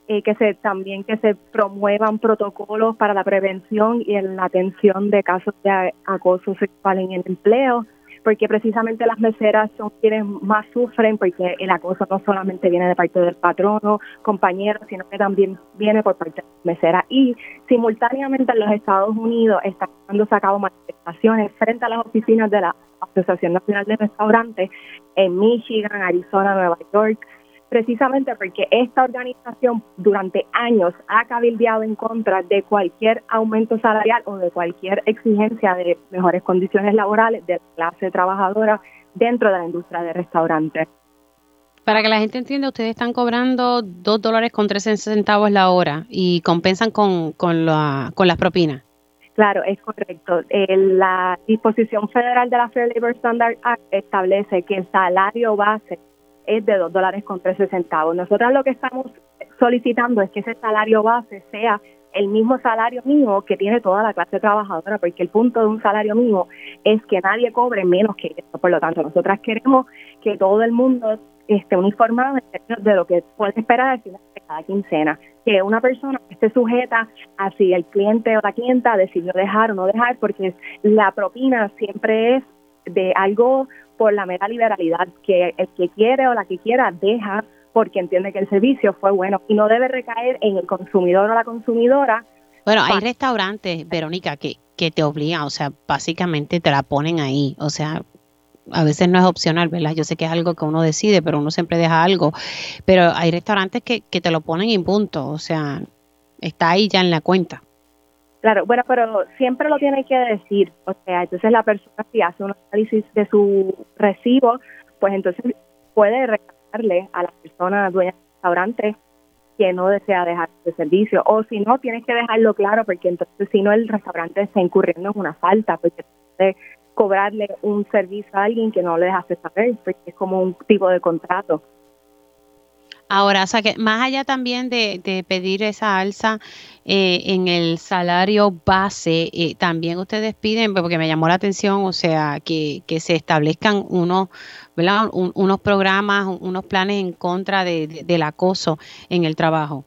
eh, que se también que se promuevan protocolos para la prevención y en la atención de casos de acoso sexual en el empleo porque precisamente las meseras son quienes más sufren, porque el acoso no solamente viene de parte del patrono, compañero, sino que también viene por parte de las meseras. Y simultáneamente en los Estados Unidos están llevándose a cabo manifestaciones frente a las oficinas de la Asociación Nacional de Restaurantes en Michigan, Arizona, Nueva York, precisamente porque esta organización durante años ha cabildeado en contra de cualquier aumento salarial o de cualquier exigencia de mejores condiciones laborales de la clase trabajadora dentro de la industria de restaurantes. Para que la gente entienda, ustedes están cobrando dos dólares con 13 centavos la hora y compensan con, con, la, con las propinas. Claro, es correcto. Eh, la disposición federal de la Fair Labor Standard Act establece que el salario base es de 2 dólares con 13 centavos. Nosotros lo que estamos solicitando es que ese salario base sea el mismo salario mínimo que tiene toda la clase trabajadora, porque el punto de un salario mínimo es que nadie cobre menos que eso. Por lo tanto, nosotras queremos que todo el mundo esté uniformado en términos de lo que puede esperar al de cada quincena. Que una persona esté sujeta a si el cliente o la clienta decidió dejar o no dejar, porque la propina siempre es de algo por la mera liberalidad, que el que quiere o la que quiera deja porque entiende que el servicio fue bueno y no debe recaer en el consumidor o la consumidora. Bueno, hay restaurantes, Verónica, que, que te obligan, o sea, básicamente te la ponen ahí, o sea, a veces no es opcional, ¿verdad? Yo sé que es algo que uno decide, pero uno siempre deja algo, pero hay restaurantes que, que te lo ponen en punto, o sea, está ahí ya en la cuenta. Claro, bueno, pero siempre lo tiene que decir. O sea, entonces la persona si hace un análisis de su recibo, pues entonces puede reclamarle a la persona dueña del restaurante que no desea dejar ese servicio. O si no, tienes que dejarlo claro porque entonces si no el restaurante está incurriendo en una falta, porque puede cobrarle un servicio a alguien que no le dejaste saber, porque es como un tipo de contrato. Ahora, o sea que más allá también de, pedir esa alza eh, en el salario base, eh, también ustedes piden, porque me llamó la atención, o sea, que, se establezcan unos, ¿verdad? unos programas, unos planes en contra del acoso en el trabajo.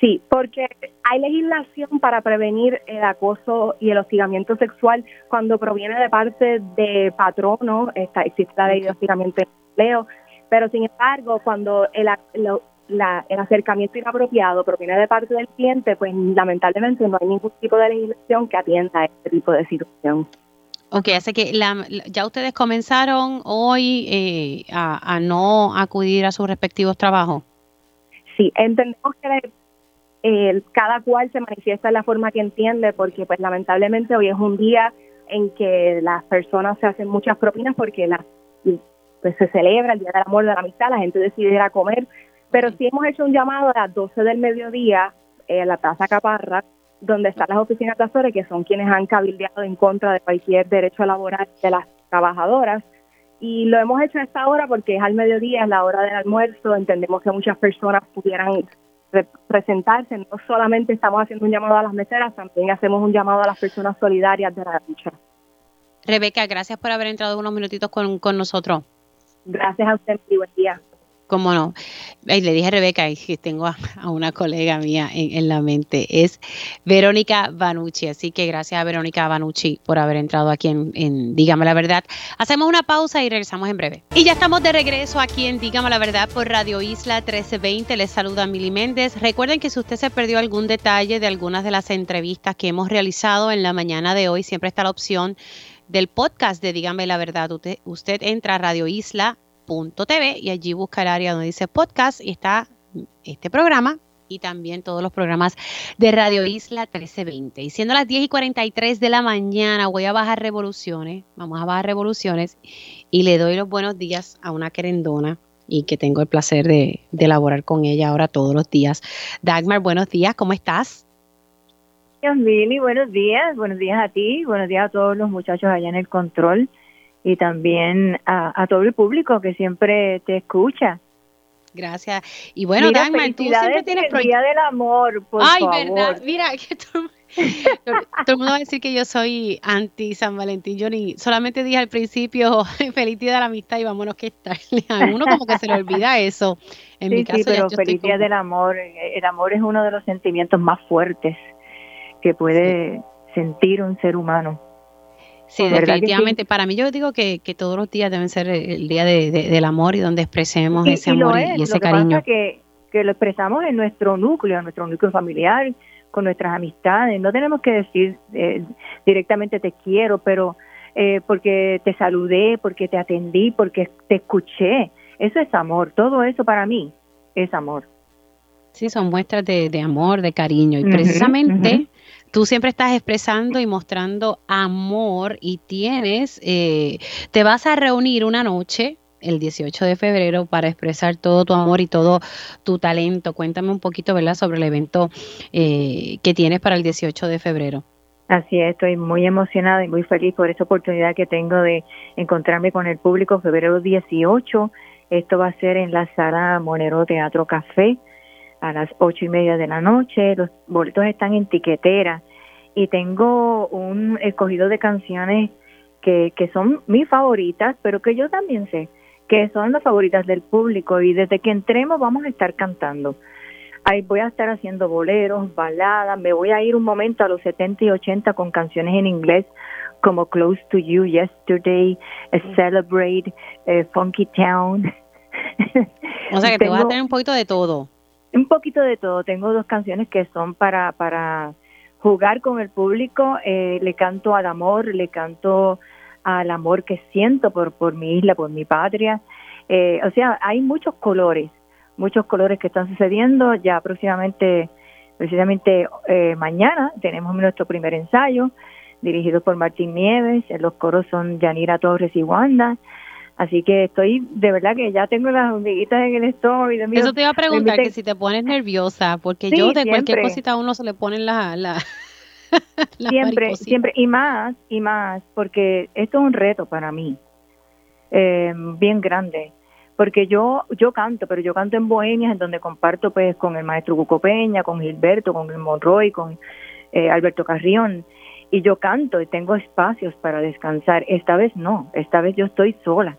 Sí, porque hay legislación para prevenir el acoso y el hostigamiento sexual cuando proviene de parte de patrono, está, existe la ley de hostigamiento en empleo, pero sin embargo, cuando el, el acercamiento inapropiado proviene de parte del cliente, pues lamentablemente no hay ningún tipo de legislación que atienda a este tipo de situación. Ok, así que ya ustedes comenzaron hoy eh, a, no acudir a sus respectivos trabajos. Sí, entendemos que eh, cada cual se manifiesta de la forma que entiende, porque pues lamentablemente hoy es un día en que las personas se hacen muchas propinas porque las pues se celebra el Día del Amor de la Amistad, la gente decide ir a comer, pero sí hemos hecho un llamado a las 12 del mediodía en la Plaza Caparra, donde están las oficinas de Azores, que son quienes han cabildeado en contra de cualquier derecho laboral de las trabajadoras. Y lo hemos hecho a esta hora porque es al mediodía, es la hora del almuerzo, entendemos que muchas personas pudieran presentarse. No solamente estamos haciendo un llamado a las meseras, también hacemos un llamado a las personas solidarias de la lucha. Rebeca, gracias por haber entrado unos minutitos con, con nosotros. Gracias a usted y buen día. Cómo no. le dije a Rebeca que tengo a, una colega mía en, la mente. Es Verónica Banucci. Así que gracias a Verónica Banucci por haber entrado aquí en, en, Dígame la Verdad. Hacemos una pausa y regresamos en breve. Y ya estamos de regreso aquí en Dígame la Verdad por Radio Isla 1320. Les saluda Mili Méndez. Recuerden que si usted se perdió algún detalle de algunas de las entrevistas que hemos realizado en la mañana de hoy, siempre está la opción del podcast de Dígame la Verdad. Usted, usted entra a Radio Isla radio.tv y allí busca el área donde dice podcast y está este programa y también todos los programas de Radio Isla 1320. Y siendo las 10 y 43 de la mañana, voy a bajar revoluciones, vamos a bajar revoluciones y le doy los buenos días a una querendona y que tengo el placer de, de elaborar con ella ahora todos los días. Dagmar, buenos días, ¿cómo estás? Mili, buenos días, buenos días a ti, buenos días a todos los muchachos allá en el control y también a, a todo el público que siempre te escucha. Gracias. Y bueno, Dagmar, tú siempre tienes el Día del Amor, por Ay, verdad. Mira, que todo, todo, el mundo va a decir que yo soy anti San Valentín. Yo ni solamente dije al principio feliz día de la amistad y vámonos que está. A uno como que se le olvida eso. En sí, mi caso, sí, pero feliz día del amor. El amor es uno de los sentimientos más fuertes que puede sentir un ser humano. Sí, definitivamente. Sí? Para mí yo digo que, que, todos los días deben ser el día de, de, del amor y donde expresemos y, ese y amor es, y ese lo que cariño. Pasa que, que lo expresamos en nuestro núcleo, en nuestro núcleo familiar, con nuestras amistades. No tenemos que decir eh, directamente te quiero, pero eh, porque te saludé, porque te atendí, porque te escuché. Eso es amor. Todo eso para mí es amor. Sí, son muestras de, de amor, de cariño. Y precisamente... Uh -huh, uh -huh tú siempre estás expresando y mostrando amor y tienes, eh, te vas a reunir una noche el 18 de febrero para expresar todo tu amor y todo tu talento. Cuéntame un poquito, ¿verdad?, sobre el evento eh, que tienes para el 18 de febrero. Así es, estoy muy emocionada y muy feliz por esta oportunidad que tengo de encontrarme con el público febrero 18. Esto va a ser en la sala Monero Teatro Café a las ocho y media de la noche. Los boletos están en tiquetera y tengo un escogido de canciones que, que son mis favoritas, pero que yo también sé que son las favoritas del público y desde que entremos vamos a estar cantando. Ahí voy a estar haciendo boleros, baladas, me voy a ir un momento a los 70 y 80 con canciones en inglés como Close to You, Yesterday, mm. Celebrate, eh, Funky Town. O sea que Tengo, te vas a tener un poquito de todo. Un poquito de todo. Tengo dos canciones que son para, para jugar con el público. Eh, le canto al amor, le canto al amor que siento por, por mi isla, por mi patria. Eh, o sea, hay muchos colores, muchos colores que están sucediendo. Ya próximamente, precisamente eh, mañana, tenemos nuestro primer ensayo, dirigido por Martín Nieves. Los coros son Yanira Torres y Wanda. Así que estoy, de verdad que ya tengo las hormiguitas en el estómago. Y de Eso te iba a preguntar, que si te pones nerviosa, porque sí, yo de siempre. cualquier cosita a uno se le ponen la... la siempre, siempre, y más, y más, porque esto es un reto para mí, eh, bien grande, porque yo yo canto, pero yo canto en Bohemias, en donde comparto pues con el maestro Cuco Peña, con Gilberto, con el Monroy, con eh, Alberto Carrión, y yo canto y tengo espacios para descansar. Esta vez no, esta vez yo estoy sola.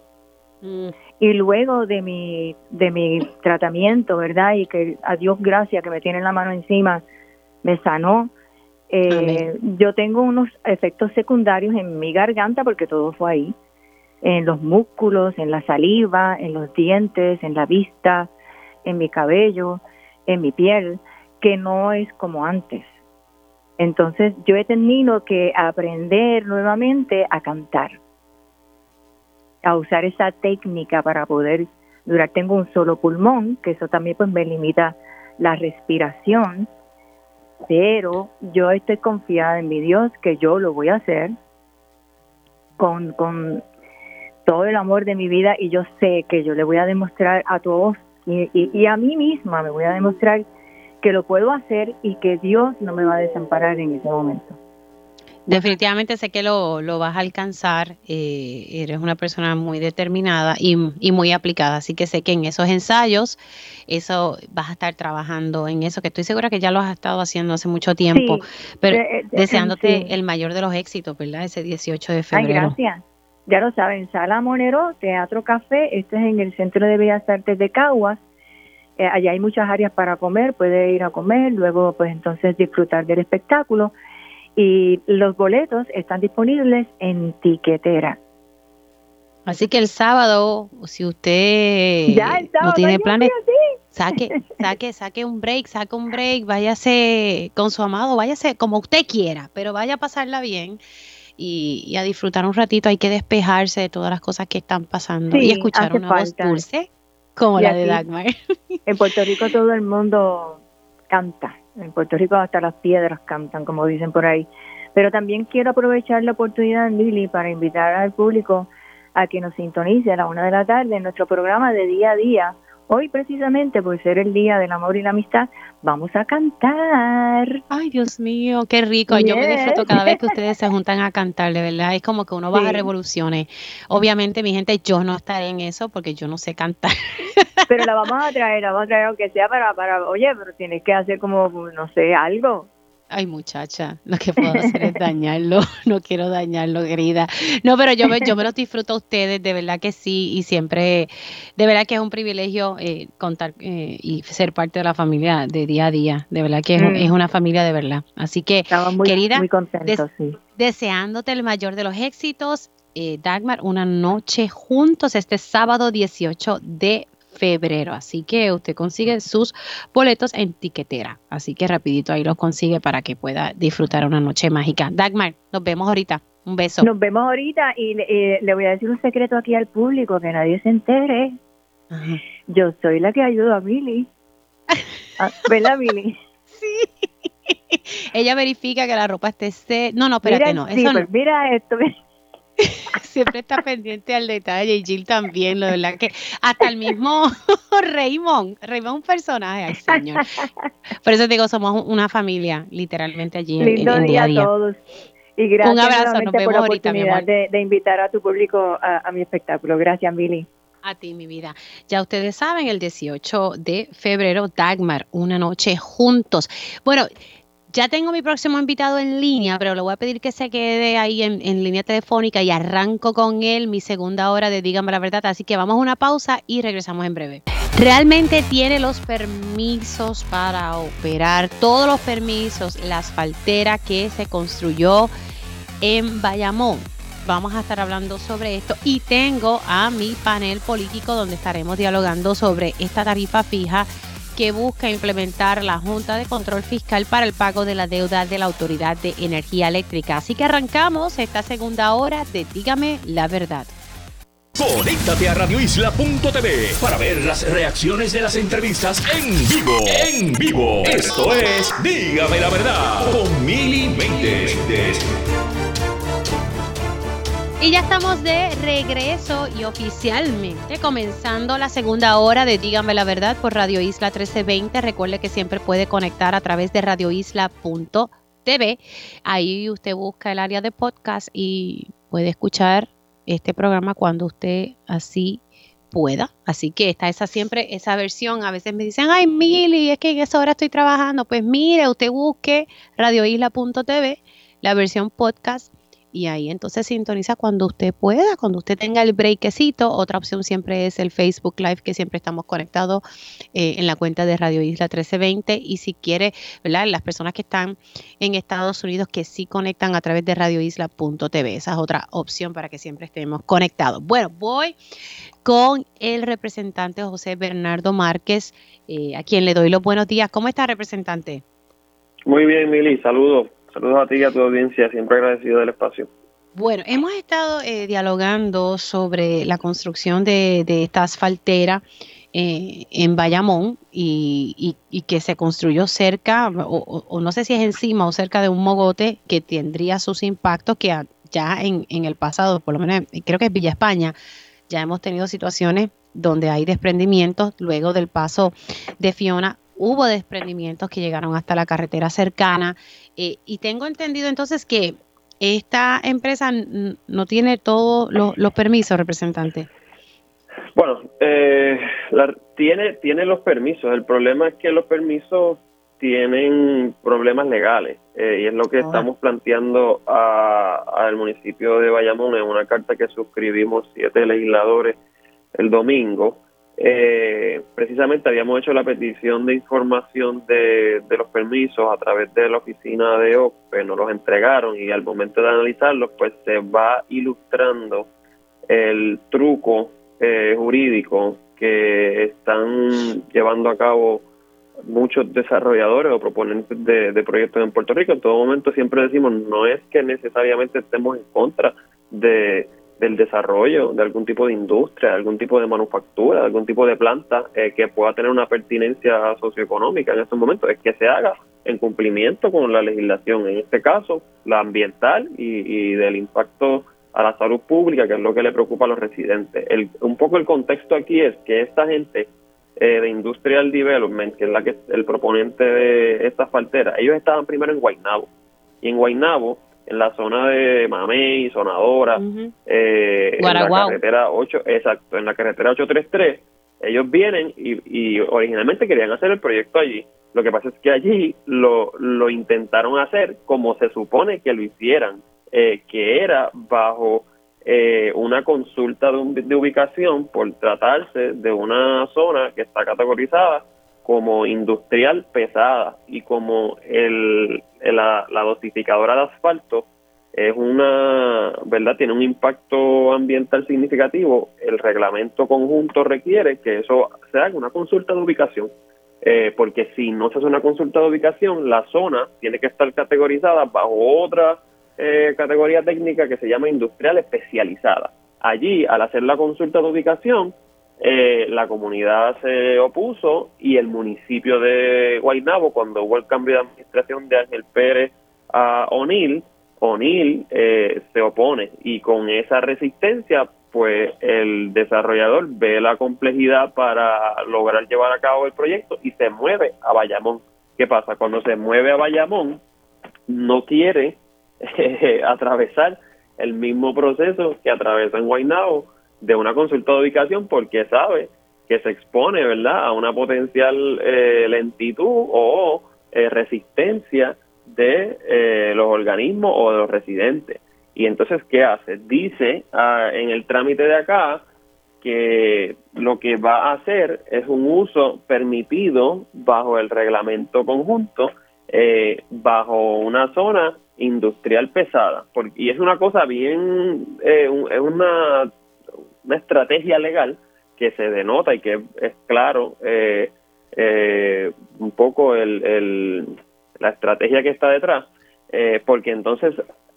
Y luego de mi de mi tratamiento, ¿verdad? Y que a Dios gracias que me tiene la mano encima, me sanó. Eh, yo tengo unos efectos secundarios en mi garganta porque todo fue ahí, en los músculos, en la saliva, en los dientes, en la vista, en mi cabello, en mi piel, que no es como antes. Entonces yo he tenido que aprender nuevamente a cantar, a usar esa técnica para poder durar. Tengo un solo pulmón, que eso también pues me limita la respiración, pero yo estoy confiada en mi Dios que yo lo voy a hacer con, con todo el amor de mi vida y yo sé que yo le voy a demostrar a todos y, y, y, a mí misma me voy a demostrar que lo puedo hacer y que Dios no me va a desamparar en ese momento. Definitivamente sé que lo, lo vas a alcanzar, eh, eres una persona muy determinada y, y, muy aplicada, así que sé que en esos ensayos, eso vas a estar trabajando en eso, que estoy segura que ya lo has estado haciendo hace mucho tiempo, sí, pero eh, deseándote sí. el mayor de los éxitos, ¿verdad? Ese 18 de febrero. Ay, gracias. Ya lo saben, Sala Monero, Teatro Café, este es en el Centro de Bellas Artes de Caguas, eh, allá hay muchas áreas para comer, puede ir a comer, luego pues entonces disfrutar del espectáculo y los boletos están disponibles en tiquetera. Así que el sábado, si usted sábado, no tiene planes, saque, saque, saque un break, saque un break, váyase con su amado, váyase como usted quiera, pero vaya a pasarla bien y, a disfrutar un ratito. Hay que despejarse de todas las cosas que están pasando y escuchar una voz dulce como la de Dagmar. En Puerto Rico todo el mundo canta. En Puerto Rico hasta las piedras cantan, como dicen por ahí. Pero también quiero aprovechar la oportunidad, Lili, para invitar al público a que nos sintonice a la una de la tarde en nuestro programa de día a día Hoy precisamente por ser el Día del Amor y la Amistad, vamos a cantar. Ay, Dios mío, qué rico. Yo me disfruto cada vez que ustedes se juntan a cantar, de verdad. Es como que uno baja revoluciones. Obviamente, mi gente, yo no estaré en eso porque yo no sé cantar. Pero la vamos a traer, la vamos a traer aunque sea para, para, oye, pero tienes que hacer como, no sé, algo. Ay, muchacha, lo que puedo hacer es dañarlo. No quiero dañarlo, querida. No, pero yo me, yo me los disfruto a ustedes, de verdad que sí. Y siempre, de verdad que es un privilegio eh, contar eh, y ser parte de la familia de día a día. De verdad que es, mm. una familia de verdad. Así que, querida, muy contentos, sí. deseándote el mayor de los éxitos. Eh, Dagmar, una noche juntos este sábado 18 de febrero. Así que usted consigue sus boletos en tiquetera. Así que rapidito ahí los consigue para que pueda disfrutar una noche mágica. Dagmar, nos vemos ahorita. Un beso. Nos vemos ahorita y le voy a decir un secreto aquí al público, que nadie se entere. Yo soy la que ayudo a Billy. Ah, ¿Verdad, Billy? Sí. Ella verifica que la ropa esté... No, no, espérate, no. Eso pues mira esto. Siempre está pendiente al detalle y Jill también, lo verdad que hasta el mismo Raymond, Raymond es un personaje, ay señor. Por eso digo, somos una familia, literalmente allí en, día a día. todos. Y gracias un abrazo, nos vemos ahorita, mi amor. De, de, invitar a tu público a, a mi espectáculo. Gracias, Billy. A ti, mi vida. Ya ustedes saben, el 18 de febrero, Dagmar, una noche juntos. Bueno, ya tengo mi próximo invitado en línea, pero le voy a pedir que se quede ahí en, línea telefónica y arranco con él mi segunda hora de Dígame la verdad. Así que vamos a una pausa y regresamos en breve. Realmente tiene los permisos para operar, todos los permisos, la asfaltera que se construyó en Bayamón. Vamos a estar hablando sobre esto y tengo a mi panel político donde estaremos dialogando sobre esta tarifa fija que busca implementar la Junta de Control Fiscal para el pago de la deuda de la Autoridad de Energía Eléctrica. Así que arrancamos esta segunda hora de Dígame la verdad. Conéctate a radioisla.tv para ver las reacciones de las entrevistas en vivo. En vivo. Esto es Dígame la verdad con Mili Méndez. Y ya estamos de regreso y oficialmente comenzando la segunda hora de Dígame la Verdad por Radio Isla 1320. Recuerde que siempre puede conectar a través de radioisla.tv. Ahí usted busca el área de podcast y puede escuchar este programa cuando usted así pueda. Así que está esa siempre esa versión. A veces me dicen, ay, Mili, es que en esa hora estoy trabajando. Pues mire, usted busque radioisla.tv, la versión podcast y ahí entonces sintoniza cuando usted pueda, cuando usted tenga el breakcito. Otra opción siempre es el Facebook Live, que siempre estamos conectados eh, en la cuenta de Radio Isla 1320. Y si quiere, ¿verdad? Las personas que están en Estados Unidos que sí conectan a través de radioisla.tv. Esa es otra opción para que siempre estemos conectados. Bueno, voy con el representante José Bernardo Márquez, eh, a quien le doy los buenos días. ¿Cómo está, representante? Muy bien, Mili. Saludos. Saludos a ti y a tu audiencia, siempre agradecido del espacio. Bueno, hemos estado eh, dialogando sobre la construcción de, esta asfaltera eh, en Bayamón y, que se construyó cerca, o, no sé si es encima o cerca de un mogote que tendría sus impactos que ya en, en el pasado, por lo menos creo que es Villa España, ya hemos tenido situaciones donde hay desprendimientos luego del paso de Fiona hubo desprendimientos que llegaron hasta la carretera cercana eh, y tengo entendido entonces que esta empresa no tiene todos los permisos, representante. Bueno, eh, tiene, tiene los permisos. El problema es que los permisos tienen problemas legales eh, y es lo que estamos planteando al municipio de Bayamón en una carta que suscribimos siete legisladores el domingo eh, precisamente habíamos hecho la petición de información de, los permisos a través de la oficina de OPE, nos los entregaron y al momento de analizarlos, pues se va ilustrando el truco eh, jurídico que están llevando a cabo muchos desarrolladores o proponentes de, de, proyectos en Puerto Rico, en todo momento siempre decimos, no es que necesariamente estemos en contra de, del desarrollo de algún tipo de industria, de algún tipo de manufactura, de algún tipo de planta eh, que pueda tener una pertinencia socioeconómica en estos momentos, es que se haga en cumplimiento con la legislación, en este caso la ambiental y, del impacto a la salud pública, que es lo que le preocupa a los residentes. El, un poco el contexto aquí es que esta gente eh, de Industrial Development, que es la que el proponente de esta faltera, ellos estaban primero en Guaynabo. Y en Guaynabo en la zona de Mamey, Sonadora, eh, en la carretera 8, exacto, en la carretera 833, ellos vienen y, originalmente querían hacer el proyecto allí. Lo que pasa es que allí lo, lo intentaron hacer como se supone que lo hicieran, eh, que era bajo eh, una consulta de, de ubicación por tratarse de una zona que está categorizada como industrial pesada y como el, la, dosificadora de asfalto es una, ¿verdad? Tiene un impacto ambiental significativo, el reglamento conjunto requiere que eso se haga una consulta de ubicación, eh, porque si no se hace una consulta de ubicación, la zona tiene que estar categorizada bajo otra eh, categoría técnica que se llama industrial especializada. Allí, al hacer la consulta de ubicación, eh, la comunidad se opuso y el municipio de Guaynabo, cuando hubo el cambio de administración de Ángel Pérez a O'Neill, O'Neill eh, se opone y con esa resistencia, pues el desarrollador ve la complejidad para lograr llevar a cabo el proyecto y se mueve a Bayamón. ¿Qué pasa? Cuando se mueve a Bayamón, no quiere eh, atravesar el mismo proceso que atravesó en Guaynabo de una consulta de ubicación porque sabe que se expone, ¿verdad?, a una potencial eh, lentitud o eh, resistencia de eh, los organismos o de los residentes. Y entonces, ¿qué hace? Dice ah, en el trámite de acá que lo que va a hacer es un uso permitido bajo el reglamento conjunto, bajo una zona industrial pesada. Porque, y es una cosa bien, es una una estrategia legal que se denota y que es claro eh, eh, un poco el, la estrategia que está detrás, eh, porque entonces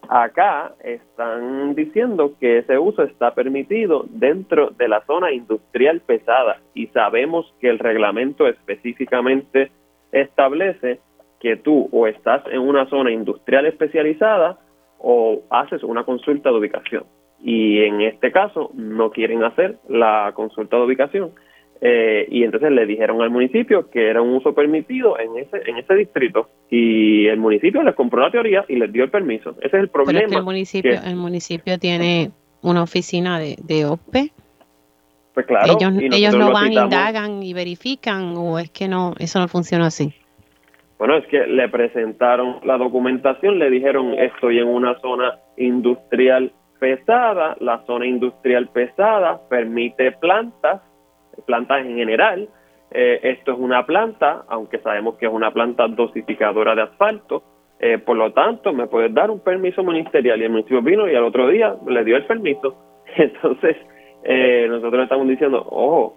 acá están diciendo que ese uso está permitido dentro de la zona industrial pesada y sabemos que el reglamento específicamente establece que tú o estás en una zona industrial especializada o haces una consulta de ubicación y en este caso no quieren hacer la consulta de ubicación. Eh, y entonces le dijeron al municipio que era un uso permitido en ese en ese distrito y el municipio les compró la teoría y les dio el permiso. Ese es el problema Pero el municipio el municipio tiene una oficina de, de OPE pues claro ellos, ellos no van indagan y verifican o es que no eso no funciona así. Bueno, es que le presentaron la documentación, le dijeron estoy en una zona industrial pesada, la zona industrial pesada permite plantas, plantas en general. Eh, esto es una planta, aunque sabemos que es una planta dosificadora de asfalto. Eh, por lo tanto, me puedes dar un permiso ministerial y el municipio vino y al otro día le dio el permiso. Entonces, eh, nosotros estamos diciendo, ojo,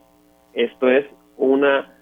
esto es una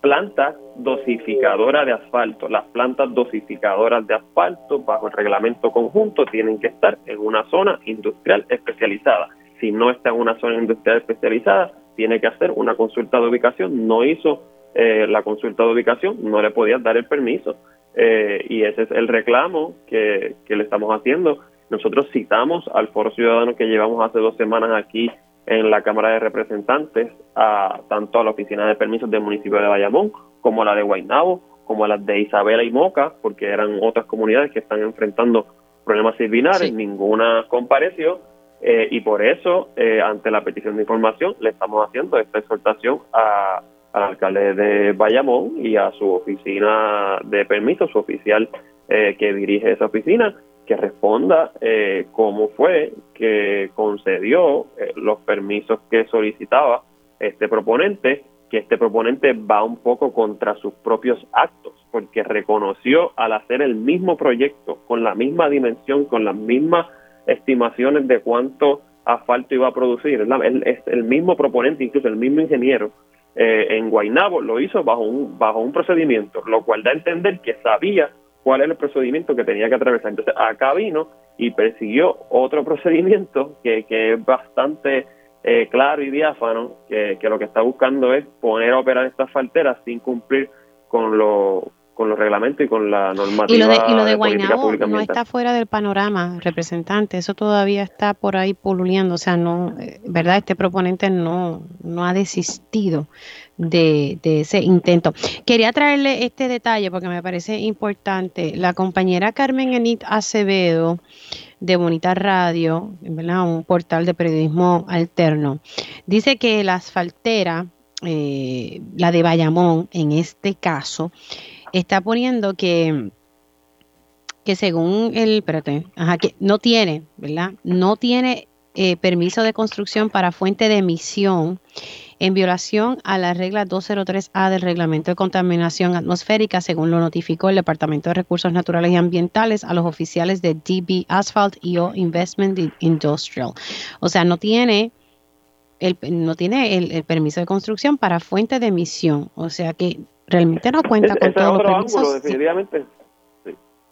planta dosificadora de asfalto. Las plantas dosificadoras de asfalto bajo el reglamento conjunto tienen que estar en una zona industrial especializada. Si no está en una zona industrial especializada, tiene que hacer una consulta de ubicación. No hizo eh, la consulta de ubicación, no le podías dar el permiso. Eh, y ese es el reclamo que, que le estamos haciendo. Nosotros citamos al Foro Ciudadano que llevamos hace dos semanas aquí en la Cámara de Representantes a tanto a la Oficina de Permisos del municipio de Bayamón como la de Guaynabo, como las de Isabela y Moca, porque eran otras comunidades que están enfrentando problemas civiles, ninguna compareció eh, y por eso, eh, ante la petición de información, le estamos haciendo esta exhortación a, al alcalde de Bayamón y a su oficina de permisos, su oficial eh, que dirige esa oficina, que responda eh, cómo fue que concedió eh, los permisos que solicitaba este proponente, que este proponente va un poco contra sus propios actos, porque reconoció al hacer el mismo proyecto, con la misma dimensión, con las mismas estimaciones de cuánto asfalto iba a producir, es el mismo proponente, incluso el mismo ingeniero, eh, en Guaynabo lo hizo bajo un, bajo un procedimiento, lo cual da a entender que sabía cuál era el procedimiento que tenía que atravesar. Entonces acá vino y persiguió otro procedimiento que, que es bastante eh, claro y diáfano, que, que, lo que está buscando es poner a operar estas falteras sin cumplir con lo con los reglamentos y con la normativa. Y lo de, y lo de, Guaynabo no está fuera del panorama, representante, eso todavía está por ahí pululeando, o sea, no, eh, ¿verdad? Este proponente no, no ha desistido de, de, ese intento. Quería traerle este detalle porque me parece importante. La compañera Carmen Enit Acevedo de Bonita Radio, ¿verdad? un portal de periodismo alterno, dice que la asfaltera, eh, la de Bayamón en este caso, está poniendo que, que según el, espérate, ajá, que no tiene, ¿verdad? No tiene eh, permiso de construcción para fuente de emisión en violación a la regla 203A del Reglamento de Contaminación Atmosférica, según lo notificó el Departamento de Recursos Naturales y Ambientales a los oficiales de DB Asphalt y o Investment Industrial. O sea, no tiene el, no tiene el, permiso de construcción para fuente de emisión. O sea que realmente no cuenta con todos los permisos. definitivamente.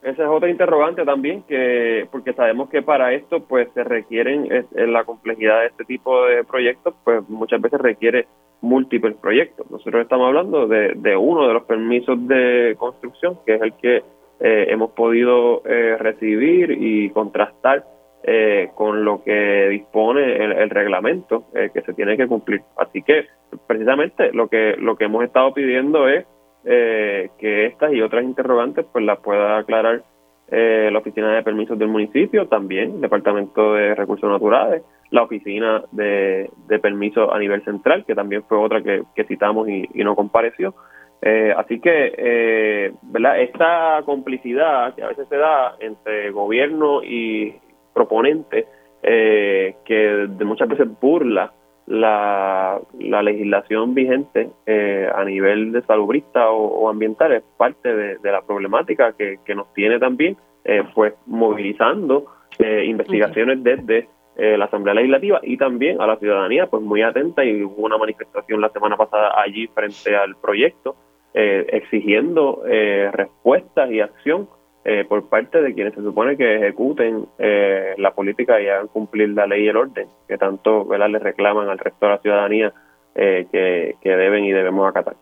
Esa es otra interrogante también, que porque sabemos que para esto pues se requieren, la complejidad de este tipo de proyectos, pues muchas veces requiere múltiples proyectos. Nosotros estamos hablando de, de uno de los permisos de construcción, que es el que eh, hemos podido eh, recibir y contrastar eh, con lo que dispone el, el reglamento que se tiene que cumplir. Así que precisamente lo que lo que hemos estado pidiendo es eh, que estas y otras interrogantes pues las pueda aclarar eh, la Oficina de Permisos del municipio, también el Departamento de Recursos Naturales, la Oficina de, de Permisos a nivel central, que también fue otra que, citamos y, no compareció. Eh, así que, ¿verdad? Esta complicidad que a veces se da entre gobierno y proponente, que de muchas veces burla la, la legislación vigente eh, a nivel de salubrista o, ambiental es parte de, la problemática que, que, nos tiene también eh, pues movilizando eh, investigaciones desde la Asamblea Legislativa y también a la ciudadanía pues muy atenta y hubo una manifestación la semana pasada allí frente al proyecto exigiendo respuestas y acción eh, por parte de quienes se supone que ejecuten eh, la política y hagan cumplir la ley y el orden, que tanto ¿verdad? le reclaman al resto de la ciudadanía eh, que, deben y debemos acatar.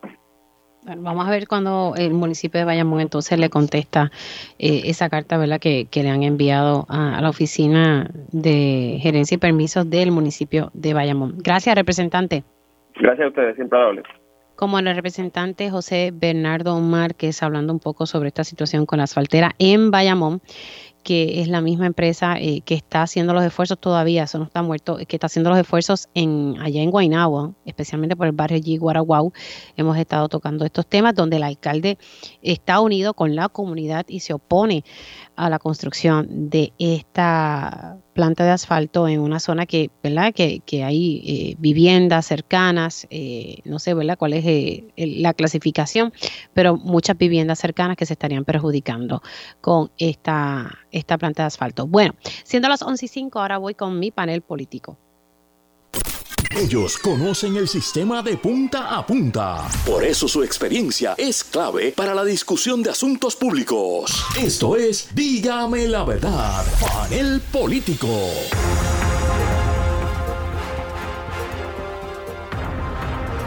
vamos a ver cuando el municipio de Bayamón entonces le contesta esa carta ¿verdad? Que, le han enviado a, la oficina de gerencia y permisos del municipio de Bayamón. Gracias, representante. Gracias a ustedes, siempre hables como el representante José Bernardo Márquez hablando un poco sobre esta situación con la asfaltera en Bayamón que es la misma empresa eh, que está haciendo los esfuerzos todavía, eso no está muerto, que está haciendo los esfuerzos en allá en Guaynabo, especialmente por el barrio G. Guaraguau. Hemos estado tocando estos temas donde el alcalde está unido con la comunidad y se opone a la construcción de esta planta de asfalto en una zona que, ¿verdad? Que, que hay eh, viviendas cercanas, eh, no sé, ¿verdad? Cuál es eh, la clasificación, pero muchas viviendas cercanas que se estarían perjudicando con esta, esta planta de asfalto. Bueno, siendo las 11 y 5, ahora voy con mi panel político. Ellos conocen el sistema de punta a punta. Por eso su experiencia es clave para la discusión de asuntos públicos. Esto es Dígame la verdad, panel político.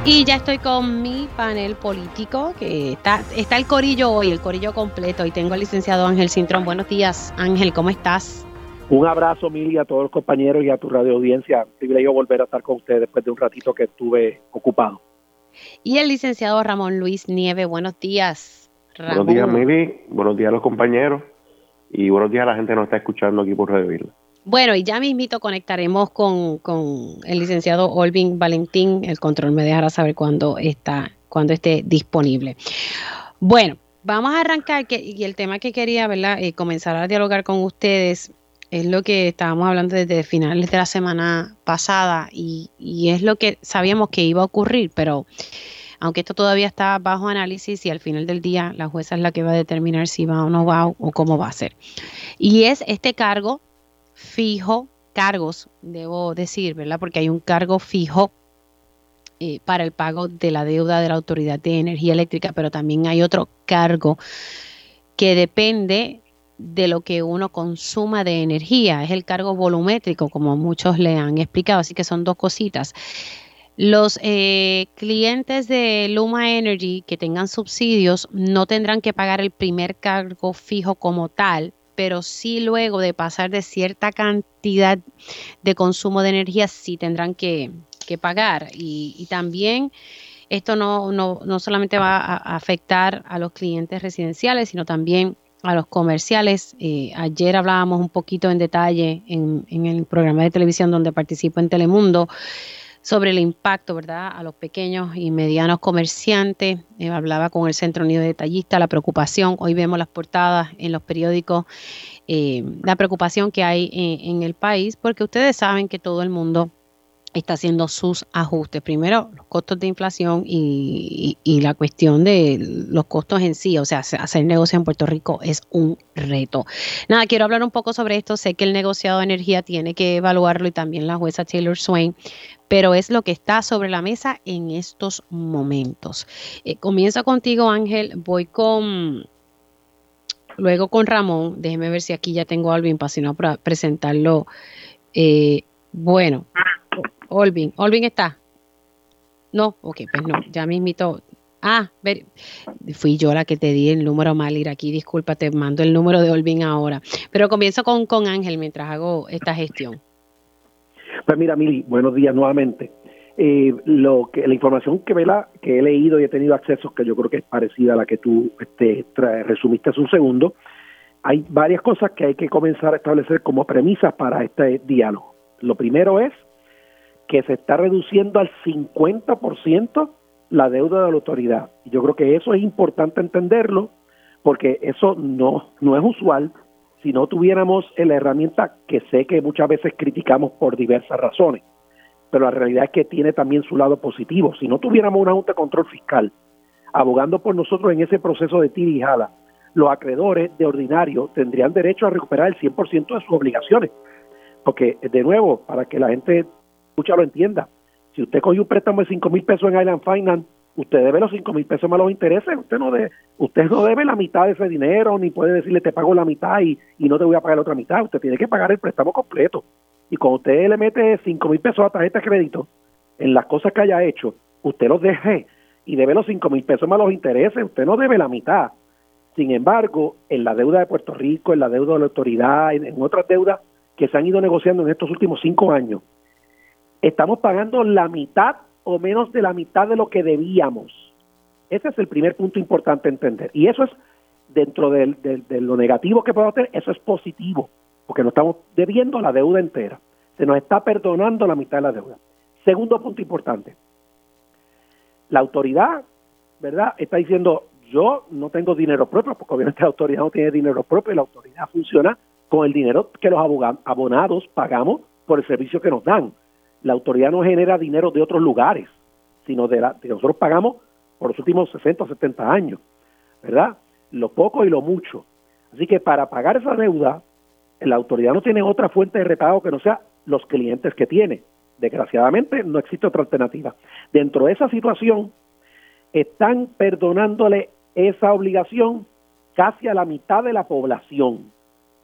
Y ya estoy con mi panel político, que está, está el corillo hoy, el corillo completo, y tengo al licenciado Ángel Cintrón. Buenos días, Ángel, ¿cómo estás? Un abrazo, Mili, a todos los compañeros y a tu radio audiencia. Privilegio volver a estar con ustedes después de un ratito que estuve ocupado. Y el licenciado Ramón Luis Nieve, buenos días. Buenos días, Mili. Buenos días a los compañeros. Y buenos días a la gente que nos está escuchando aquí por Radio. Bueno, y ya mismito conectaremos con, el licenciado Olvin Valentín. El control me dejará saber cuándo está, cuando esté disponible. Bueno, vamos a arrancar que, y el tema que quería, ¿verdad? Eh, comenzar a dialogar con ustedes es lo que estábamos hablando desde finales de la semana pasada y, es lo que sabíamos que iba a ocurrir, pero aunque esto todavía está bajo análisis y al final del día la jueza es la que va a determinar si va o no va o cómo va a ser. Y es este cargo fijo, cargos, debo decir, ¿verdad? Porque hay un cargo fijo eh, para el pago de la deuda de la Autoridad de Energía Eléctrica, pero también hay otro cargo que depende de lo que uno consuma de energía. Es el cargo volumétrico, como muchos le han explicado. Así que son dos cositas. Los eh, clientes de Luma Energy que tengan subsidios no tendrán que pagar el primer cargo fijo como tal, pero sí luego de pasar de cierta cantidad de consumo de energía, sí tendrán que, pagar. Y, también esto no, no, no solamente va a afectar a los clientes residenciales, sino también a los comerciales. Eh, ayer hablábamos un poquito en detalle en, en, el programa de televisión donde participo en Telemundo sobre el impacto, ¿verdad?, a los pequeños y medianos comerciantes. Eh, hablaba con el Centro Unido de Detallista, la preocupación, hoy vemos las portadas en los periódicos, eh, la preocupación que hay en, el país, porque ustedes saben que todo el mundo está haciendo sus ajustes. Primero, los costos de inflación y, la cuestión de los costos en sí. O sea, hacer negocio en Puerto Rico es un reto. Nada, quiero hablar un poco sobre esto. Sé que el negociado de energía tiene que evaluarlo y también la jueza Taylor Swain, pero es lo que está sobre la mesa en estos momentos. Eh, comienzo contigo, Ángel. Voy con... Luego con Ramón, déjeme ver si aquí ya tengo a Alvin para si no presentarlo. Eh, bueno, Olvin, Olvin está. No, ok, pues no, ya mismito. Ah, ver, fui yo la que te di el número mal, ir aquí, disculpa, te mando el número de Olvin ahora. Pero comienzo con, con Ángel mientras hago esta gestión. Pues mira, Mili, buenos días nuevamente. Eh, lo que la información que, la, que he leído y he tenido acceso, que yo creo que es parecida a la que tú este, resumiste hace un segundo, hay varias cosas que hay que comenzar a establecer como premisas para este diálogo. Lo primero es que se está reduciendo al 50% la deuda de la autoridad. Yo creo que eso es importante entenderlo porque eso no, no es usual si no tuviéramos la herramienta que sé que muchas veces criticamos por diversas razones, pero la realidad es que tiene también su lado positivo. Si no tuviéramos una Junta de Control Fiscal abogando por nosotros en ese proceso de tira y jala, los acreedores de ordinario tendrían derecho a recuperar el 100% de sus obligaciones. Porque, de nuevo, para que la gente escucha lo entienda, si usted cogió un préstamo de 5 mil pesos en Island Finance usted debe los cinco mil pesos más los intereses, usted no debe, usted no debe la mitad de ese dinero, ni puede decirle te pago la mitad y, y no te voy a pagar la otra mitad, usted tiene que pagar el préstamo completo. Y cuando usted le mete cinco mil pesos a tarjeta de crédito en las cosas que haya hecho, usted los deje y debe los cinco mil pesos más los intereses, usted no debe la mitad. Sin embargo, en la deuda de Puerto Rico, en la deuda de la autoridad, en, en otras deudas que se han ido negociando en estos últimos cinco años, estamos pagando la mitad o menos de la mitad de lo que debíamos. Ese es el primer punto importante entender. Y eso es, dentro de, lo negativo que podemos tener, eso es positivo, porque no estamos debiendo la deuda entera. Se nos está perdonando la mitad de la deuda. Segundo punto importante. La autoridad, ¿verdad? Está diciendo, yo no tengo dinero propio, porque obviamente la autoridad no tiene dinero propio y la autoridad funciona con el dinero que los abonados pagamos por el servicio que nos dan la autoridad no genera dinero de otros lugares, sino de la que nosotros pagamos por los últimos 60 o 70 años, ¿verdad? Lo poco y lo mucho. Así que para pagar esa deuda, la autoridad no tiene otra fuente de repago que no sea los clientes que tiene. Desgraciadamente no existe otra alternativa. Dentro de esa situación, están perdonándole esa obligación casi a la mitad de la población,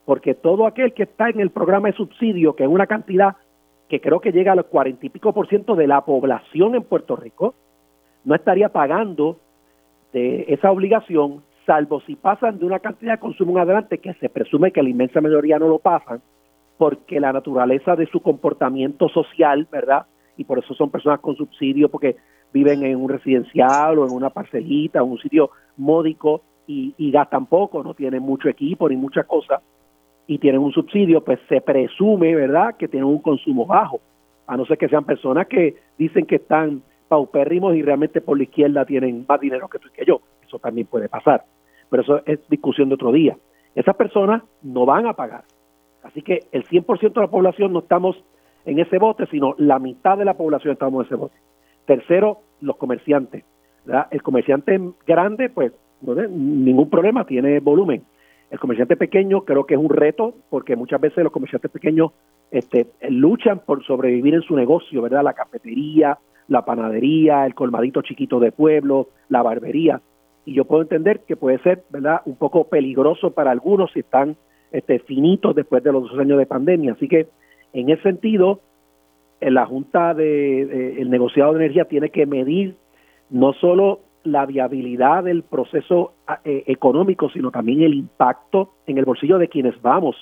porque todo aquel que está en el programa de subsidio, que es una cantidad que creo que llega al cuarenta y pico por ciento de la población en Puerto Rico, no estaría pagando de esa obligación, salvo si pasan de una cantidad de consumo en adelante, que se presume que la inmensa mayoría no lo pasan, porque la naturaleza de su comportamiento social, ¿verdad? Y por eso son personas con subsidio, porque viven en un residencial o en una parcelita, en un sitio módico y, y gastan poco, no tienen mucho equipo ni muchas cosas y tienen un subsidio, pues se presume, ¿verdad?, que tienen un consumo bajo, a no ser que sean personas que dicen que están paupérrimos y realmente por la izquierda tienen más dinero que tú y que yo. Eso también puede pasar, pero eso es discusión de otro día. Esas personas no van a pagar. Así que el 100% de la población no estamos en ese bote, sino la mitad de la población estamos en ese bote. Tercero, los comerciantes. ¿verdad? El comerciante grande, pues, no ningún problema, tiene volumen. El comerciante pequeño creo que es un reto porque muchas veces los comerciantes pequeños este, luchan por sobrevivir en su negocio, ¿verdad? La cafetería, la panadería, el colmadito chiquito de pueblo, la barbería. Y yo puedo entender que puede ser, ¿verdad?, un poco peligroso para algunos si están este, finitos después de los dos años de pandemia. Así que, en ese sentido, en la Junta de, el negociado de energía tiene que medir no solo la viabilidad del proceso eh, económico, sino también el impacto en el bolsillo de quienes vamos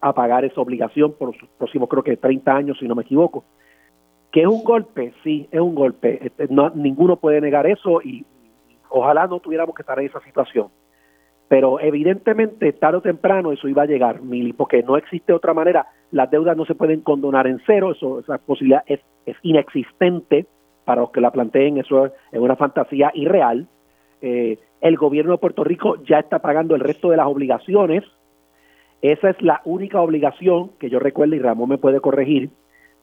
a pagar esa obligación por los próximos, creo que 30 años, si no me equivoco. ¿Que es un golpe? Sí, es un golpe. Este, no, ninguno puede negar eso y ojalá no tuviéramos que estar en esa situación. Pero evidentemente, tarde o temprano, eso iba a llegar, Mili, porque no existe otra manera. Las deudas no se pueden condonar en cero, eso, esa posibilidad es, es inexistente para los que la planteen, eso es, una fantasía irreal. Eh, el gobierno de Puerto Rico ya está pagando el resto de las obligaciones. Esa es la única obligación que yo recuerdo, y Ramón me puede corregir,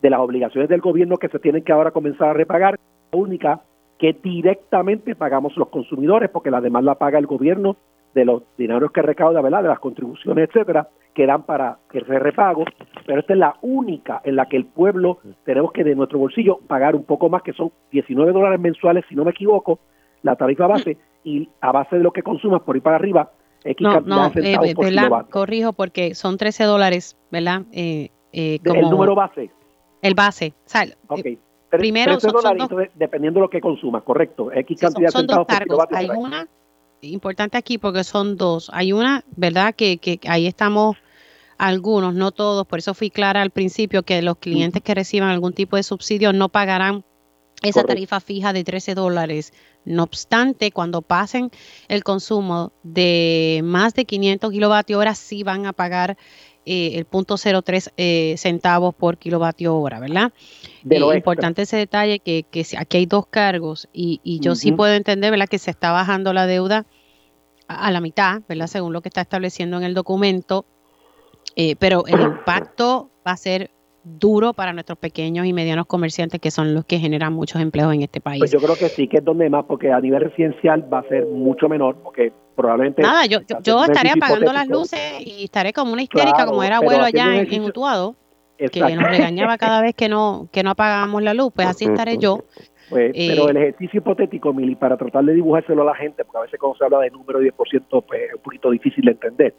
de las obligaciones del gobierno que se tienen que ahora comenzar a repagar, la única que directamente pagamos los consumidores, porque la demás la paga el gobierno de los dineros que recauda. De las contribuciones, etcétera, que dan para ese repago, pero esta es la única en la que el pueblo tenemos que de nuestro bolsillo pagar un poco más, que son 19 dólares mensuales, si no me equivoco, la tarifa base, y a base de lo que consumas por ir para arriba, X no, no, eh, Corrijo porque son 13 dólares, ¿verdad? Eh, eh, el número base. El base. O eh, primero, 13 dólares, dependiendo de lo que consumas, correcto. X cantidad son, son dos cargos. Hay una importante aquí porque son dos. Hay una, ¿verdad? Que, que ahí estamos algunos, no todos, por eso fui clara al principio que los clientes que reciban algún tipo de subsidio no pagarán esa tarifa fija de 13 dólares. No obstante, cuando pasen el consumo de más de 500 kilovatios hora, sí van a pagar eh, el punto 03 eh, centavos por kilovatio hora, ¿verdad? De eh, importante ese detalle que, que aquí hay dos cargos y, y yo sí puedo entender, ¿verdad? Que se está bajando la deuda a, la mitad, ¿verdad? Según lo que está estableciendo en el documento, eh, pero el impacto va a ser duro para nuestros pequeños y medianos comerciantes que son los que generan muchos empleos en este país. Pues yo creo que sí, que es donde más, porque a nivel residencial va a ser mucho menor, porque probablemente... Nada, yo, yo, estaré apagando las luces y estaré como una histérica, como era abuelo allá en, Utuado, que nos regañaba cada vez que no, que no apagábamos la luz, pues así estaré yo. pues, pero eh, el ejercicio hipotético, Mili, para tratar de dibujárselo a la gente, porque a veces cuando se habla de número 10%, pues es un poquito difícil de entender.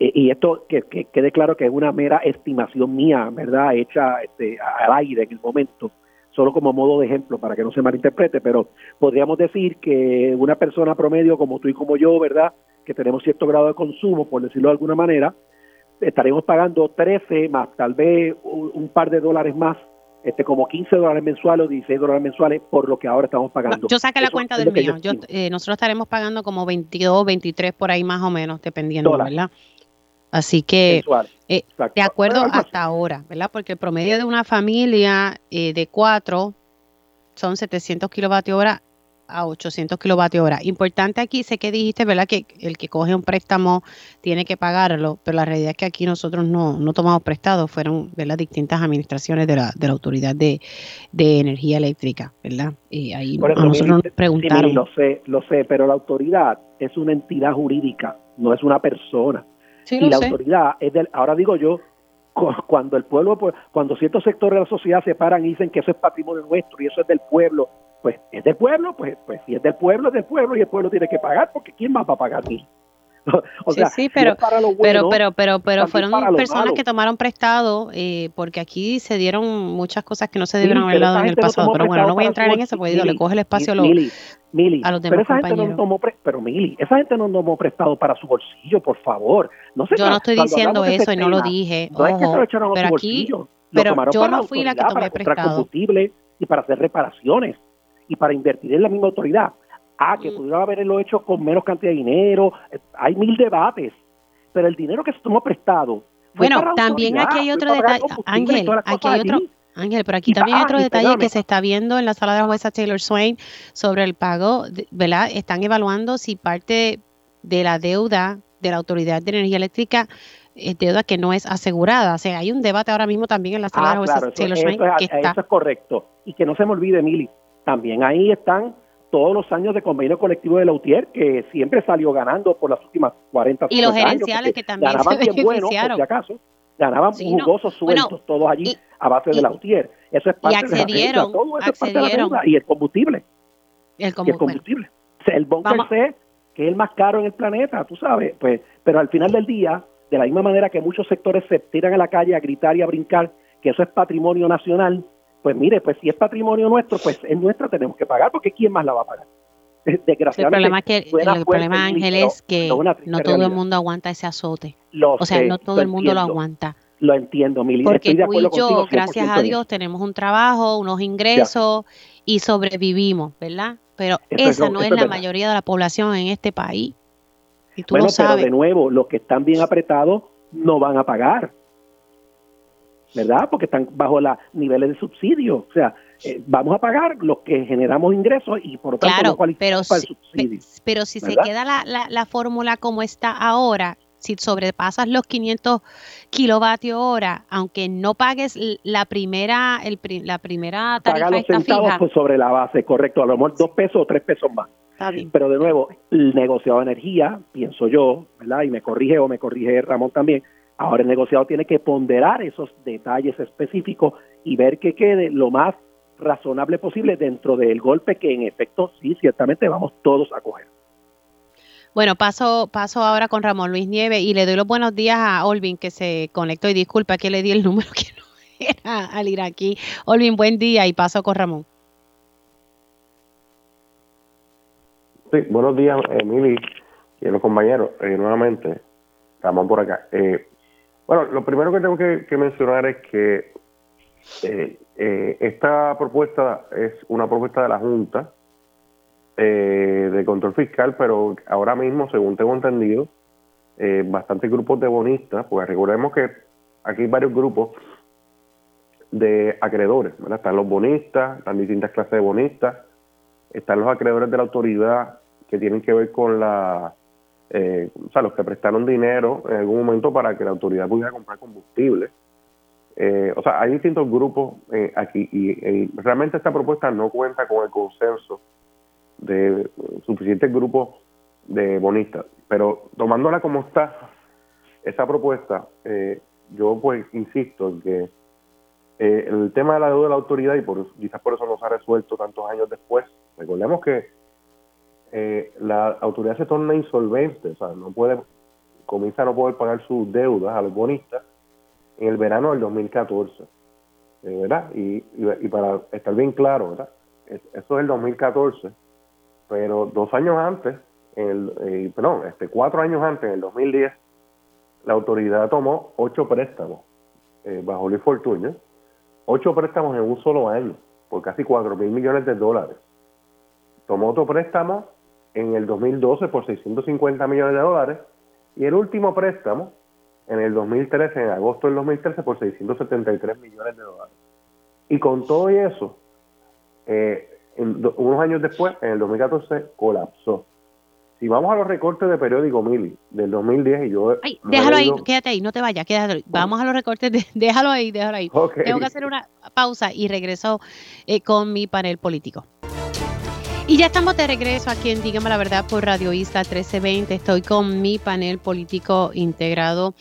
Eh, y esto que, quede claro que es una mera estimación mía, ¿verdad? Hecha este, al aire en el momento, solo como modo de ejemplo para que no se malinterprete, pero podríamos decir que una persona promedio como tú y como yo, ¿verdad? Que tenemos cierto grado de consumo, por decirlo de alguna manera, estaremos pagando 13 más tal vez un par de dólares más este, como 15 dólares mensuales o 16 dólares mensuales por lo que ahora estamos pagando. Yo saqué la cuenta del mío. Yo, eh, nosotros estaremos pagando como 22, 23 por ahí más o menos, dependiendo, ¿verdad? Así que, eh, de acuerdo hasta ahora, ¿verdad? Porque el promedio de una familia eh, de cuatro son 700 kilovatios hora a 800 kilovatios hora. Importante aquí, sé que dijiste, ¿verdad? Que el que coge un préstamo tiene que pagarlo, pero la realidad es que aquí nosotros no, no tomamos prestado, fueron de las distintas administraciones de la, de la Autoridad de, Energía Eléctrica, ¿verdad? Y ahí nosotros nos preguntaron. lo sé, lo sé, pero la autoridad es una entidad jurídica, no es una persona. Y la autoridad es del, ahora digo yo, cuando el pueblo, pues, cuando ciertos sectores de la sociedad se paran y dicen que eso es patrimonio nuestro y eso es del pueblo, pues es del pueblo, pues, pues si es del pueblo, es del pueblo y el pueblo tiene que pagar, porque ¿quién más va a pagar mí? o sea, sí, pero, pero, pero, pero, pero fueron personas que tomaron prestado, eh, porque aquí se dieron muchas cosas que no se debieron haber dado en el pasado. pero bueno, no voy a entrar en eso, porque le coge el espacio a los, a los demás pero esa Gente no tomó pero Mili, esa gente no tomó prestado para su bolsillo, por favor. No yo no estoy diciendo eso y no lo dije. No es que se lo echaron a su bolsillo. Pero yo no fui la que tomé prestado. combustible y para hacer reparaciones y para invertir en la misma autoridad. Ah, que mm. pudiera haberlo hecho con menos cantidad de dinero. Hay mil debates, pero el dinero que se tomó prestado. Bueno, también aquí hay otro detalle, Ángel, aquí hay otro, Ángel, pero aquí también hay otro detalle que se está viendo en la sala de la jueza Taylor Swain sobre el pago, ¿verdad? Están evaluando si parte de la deuda de la Autoridad de Energía Eléctrica es deuda que no es asegurada. O sea, hay un debate ahora mismo también en la sala de la jueza Taylor Swain. que está... eso es correcto. Y que no se me olvide, Mili, también ahí están todos los años de convenio colectivo de la UTIER, que siempre salió ganando por las últimas 40 Y los gerenciales que también ganaban bien buenos, por si acaso, ganaban jugosos sueldos todos allí a base de la UTIER. Eso es parte y accedieron, de la Todo eso accedieron. Es parte de la. Y el combustible. El, y el combustible. O sea, el bunker C, que es el más caro en el planeta, tú sabes, pues, pero al final del día, de la misma manera que muchos sectores se tiran a la calle a gritar y a brincar que eso es patrimonio nacional, pues mire, pues si es patrimonio nuestro, pues es nuestra, tenemos que pagar, porque ¿quién más la va a pagar? Desgraciadamente. el problema, es que, el problema Ángel, es que no todo el mundo aguanta ese azote. o sea, no todo el mundo lo aguanta. Lo entiendo, Mili. Porque tú y yo, gracias a Dios, tenemos un trabajo, unos ingresos y sobrevivimos, ¿verdad? Pero esa no es, la mayoría de la población en este país. Y tú bueno, lo sabes. pero de nuevo, los que están bien apretados no van a pagar. ¿Verdad? Porque están bajo los niveles de subsidio. O sea, eh, vamos a pagar los que generamos ingresos y por lo tanto claro, no pero, para el subsidio. Pero si ¿verdad? se queda la, la, la fórmula como está ahora, si sobrepasas los 500 kilovatios hora, aunque no pagues la primera, el, la primera tarifa Paga los centavos fija, pues, sobre la base, correcto. A lo mejor dos pesos o tres pesos más. Pero de nuevo, el negociado de energía, pienso yo, ¿verdad? Y me corrige o me corrige Ramón también, ahora el negociado tiene que ponderar esos detalles específicos y ver que quede lo más razonable posible dentro del golpe que en efecto sí, ciertamente vamos todos a coger. Bueno, paso, paso ahora con Ramón Luis Nieves y le doy los buenos días a Olvin que se conectó y disculpa que le di el número que no era al ir aquí. Olvin, buen día y paso con Ramón. Sí, buenos días, Emily y los compañeros. Eh, nuevamente, Ramón por acá. Eh, bueno, lo primero que tengo que, mencionar es que eh, eh, esta propuesta es una propuesta de la Junta eh, de Control Fiscal, pero ahora mismo, según tengo entendido, eh, bastantes grupos de bonistas, pues recordemos que aquí hay varios grupos de acreedores, ¿verdad? Están los bonistas, están distintas clases de bonistas, están los acreedores de la autoridad que tienen que ver con la, eh, o sea, los que prestaron dinero en algún momento para que la autoridad pudiera comprar combustible. Eh, o sea, hay distintos grupos eh, aquí y, realmente esta propuesta no cuenta con el consenso de suficientes grupos de bonistas. Pero tomándola como está, esa propuesta, eh, yo pues insisto en que el tema de la deuda de la autoridad, y por, quizás por eso no se ha resuelto tantos años después, recordemos que eh, la autoridad se torna insolvente, o sea, no puede, comienza a no poder pagar sus deudas a los bonistas en el verano del 2014, eh, ¿verdad? Y, y, para estar bien claro, ¿verdad? Es, eso es el 2014, pero dos años antes, el, eh, perdón, este, cuatro años antes, en el 2010, la autoridad tomó ocho préstamos eh, bajo Luis Fortuño, ocho préstamos en un solo año, por casi cuatro mil millones de dólares. Tomó otro préstamo en el 2012 por 650 millones de dólares y el último préstamo en el 2013, en agosto del 2013, por 673 millones de dólares. Y con todo eso, eh, en, unos años después, en el 2014, colapsó. Si vamos a los recortes de periódico Mili del 2010 y yo... Ay, déjalo ahí, quédate ahí, no te vayas, quédate ahí. Vamos a los recortes, de, déjalo ahí, déjalo ahí. Okay. Tengo que hacer una pausa y regreso eh, con mi panel político. Y ya estamos de regreso aquí en Dígame la Verdad por Radio Isla 1320. Estoy con mi panel político integrado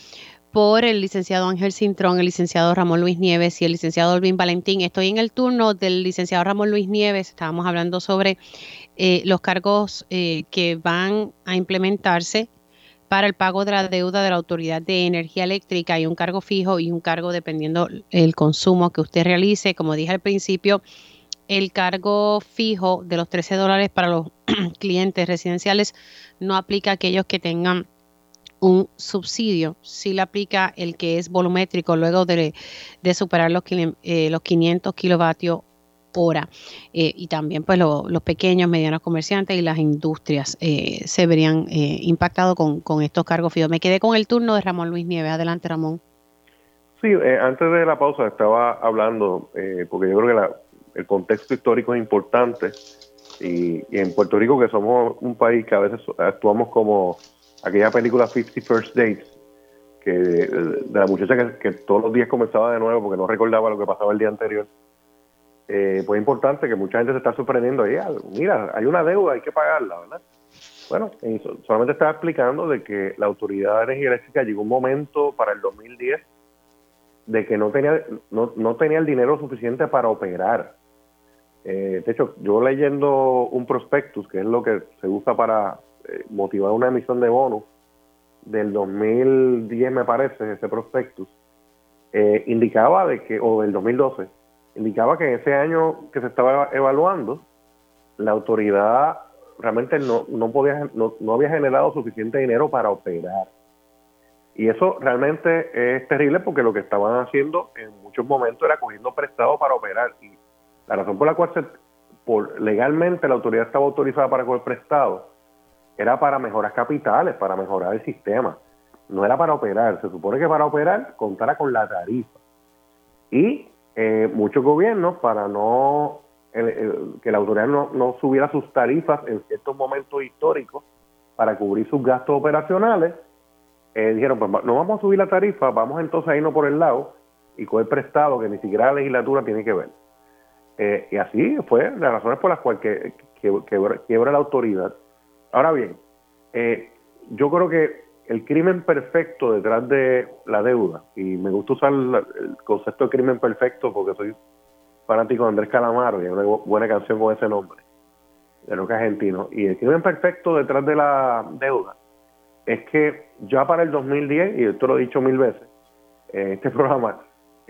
por el licenciado Ángel Cintrón, el licenciado Ramón Luis Nieves y el licenciado Olvin Valentín. Estoy en el turno del licenciado Ramón Luis Nieves. Estábamos hablando sobre eh, los cargos eh, que van a implementarse para el pago de la deuda de la Autoridad de Energía Eléctrica. Hay un cargo fijo y un cargo dependiendo el consumo que usted realice. Como dije al principio, el cargo fijo de los 13 dólares para los clientes residenciales no aplica a aquellos que tengan un subsidio, sí le aplica el que es volumétrico luego de, superar los, eh, los 500 kilovatios hora. Eh, y también pues lo, los pequeños, medianos comerciantes y las industrias eh, se verían eh, impactados con, con, estos cargos fijos. Me quedé con el turno de Ramón Luis Nieves. Adelante, Ramón. Sí, eh, antes de la pausa estaba hablando, porque yo creo que la, el contexto histórico es importante y, en Puerto Rico que somos un país que a veces actuamos como aquella película 50 First Dates, que de la muchacha que, todos los días comenzaba de nuevo porque no recordaba lo que pasaba el día anterior eh, pues es importante que mucha gente se está sorprendiendo ahí, mira, hay una deuda, hay que pagarla, ¿verdad? Bueno, solamente estaba explicando de que la Autoridad de Energía Eléctrica llegó un momento para el 2010 de que no tenía, no, no tenía el dinero suficiente para operar. Eh, de hecho, yo leyendo un prospectus, que es lo que se usa para eh, motivar una emisión de bonos, del 2010 me parece, ese prospectus, eh, indicaba de que, o del 2012, indicaba que en ese año que se estaba evaluando, la autoridad realmente no, no, podía, no, había generado suficiente dinero para operar. Y eso realmente es terrible porque lo que estaban haciendo en muchos momentos era cogiendo prestado para operar. Y la razón por la cual legalmente la autoridad estaba autorizada para coger prestado era para mejorar capitales, para mejorar el sistema. No era para operar. Se supone que para operar contara con la tarifa. Y eh, muchos gobiernos, para no que la autoridad no, no subiera sus tarifas en ciertos momentos históricos para cubrir sus gastos operacionales, eh, dijeron, pues no vamos a subir la tarifa, vamos entonces a irnos por el lado y coger prestado que ni siquiera la legislatura tiene que ver. Eh, y así fue las razones por las cuales que, quiebra la autoridad. Ahora bien, eh, yo creo que el crimen perfecto detrás de la deuda, y me gusta usar el concepto de crimen perfecto porque soy fanático de Andrés Calamaro y hay una buena canción con ese nombre, de lo que argentino, y el crimen perfecto detrás de la deuda es que ya para el 2010, y esto lo he dicho mil veces en este programa,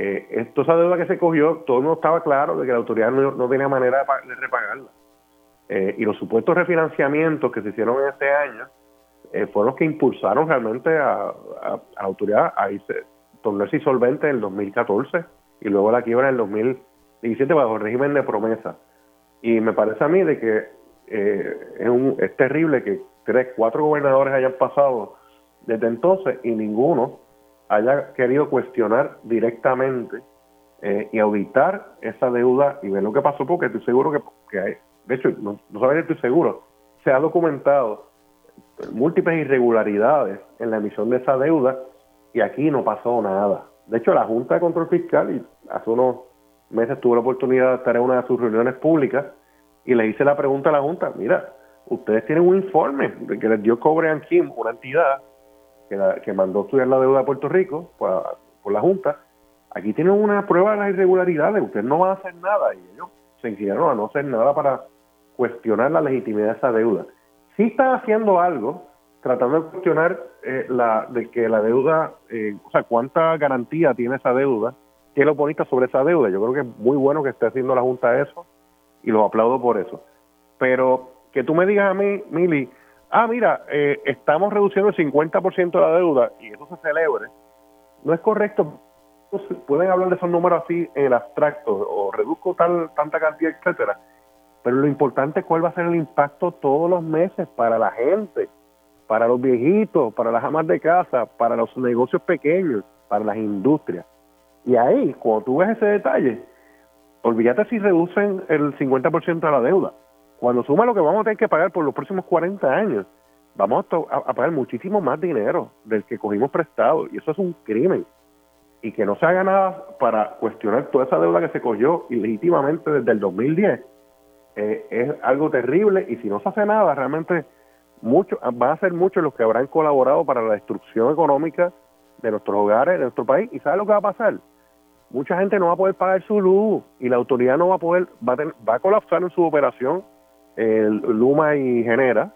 eh, esto, esa deuda que se cogió, todo el mundo estaba claro de que la autoridad no, tenía manera de, repagarla. Eh, y los supuestos refinanciamientos que se hicieron en ese año eh, fueron los que impulsaron realmente a, la autoridad a irse, tornarse insolvente en el 2014 y luego la quiebra en el 2017 bajo el régimen de promesa. Y me parece a mí de que es, un, es terrible que tres, cuatro gobernadores hayan pasado desde entonces y ninguno haya querido cuestionar directamente eh, y auditar esa deuda y ver lo que pasó, porque estoy seguro que, hay, de hecho, no, no sabía, estoy seguro, se ha documentado múltiples irregularidades en la emisión de esa deuda y aquí no pasó nada. De hecho, la Junta de Control Fiscal, hace unos meses tuve la oportunidad de estar en una de sus reuniones públicas y le hice la pregunta a la Junta, mira, ustedes tienen un informe de que les dio Cobre Kim, una entidad que, que mandó estudiar la deuda de Puerto Rico por, la Junta. Aquí tienen una prueba de las irregularidades, ustedes no van a hacer nada y ellos se inclinaron a no hacer nada para cuestionar la legitimidad de esa deuda. Sí están haciendo algo tratando de cuestionar eh, la de que la deuda, eh, o sea, cuánta garantía tiene esa deuda, qué lo bonito sobre esa deuda. Yo creo que es muy bueno que esté haciendo la Junta eso y los aplaudo por eso. Pero que tú me digas a mí, Mili, ah, mira, eh, estamos reduciendo el 50% de la deuda y eso se celebre, no es correcto. Pueden hablar de esos números así en el abstracto o reduzco tal, tanta cantidad, etcétera. Pero lo importante es cuál va a ser el impacto todos los meses para la gente, para los viejitos, para las amas de casa, para los negocios pequeños, para las industrias. Y ahí, cuando tú ves ese detalle, olvídate si reducen el 50% de la deuda cuando suma lo que vamos a tener que pagar por los próximos 40 años, vamos a, pagar muchísimo más dinero del que cogimos prestado. Y eso es un crimen. Y que no se haga nada para cuestionar toda esa deuda que se cogió ilegítimamente desde el 2010 eh, es algo terrible. Y si no se hace nada, realmente mucho, van a ser muchos los que habrán colaborado para la destrucción económica de nuestros hogares, de nuestro país. ¿Y sabe lo que va a pasar? Mucha gente no va a poder pagar su luz y la autoridad no va a poder, va va a colapsar en su operación Luma y Genera,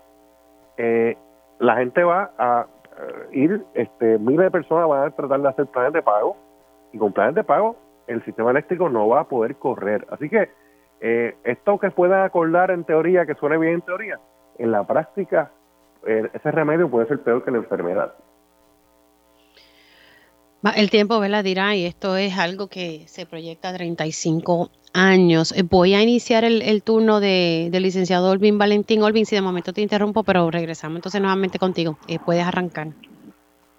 eh, la gente va a eh, ir, este, miles de personas van a tratar de hacer planes de pago y con planes de pago el sistema eléctrico no va a poder correr. Así que eh, esto que puedan acordar en teoría, que suene bien en teoría, en la práctica ese remedio puede ser peor que la enfermedad. El tiempo, ¿verdad? Dirá, y esto es algo que se proyecta a 35 años. Eh, voy a iniciar el, turno de, del licenciado Olvin Valentín. Olvin, si de momento te interrumpo, pero regresamos entonces nuevamente contigo. Eh, puedes arrancar.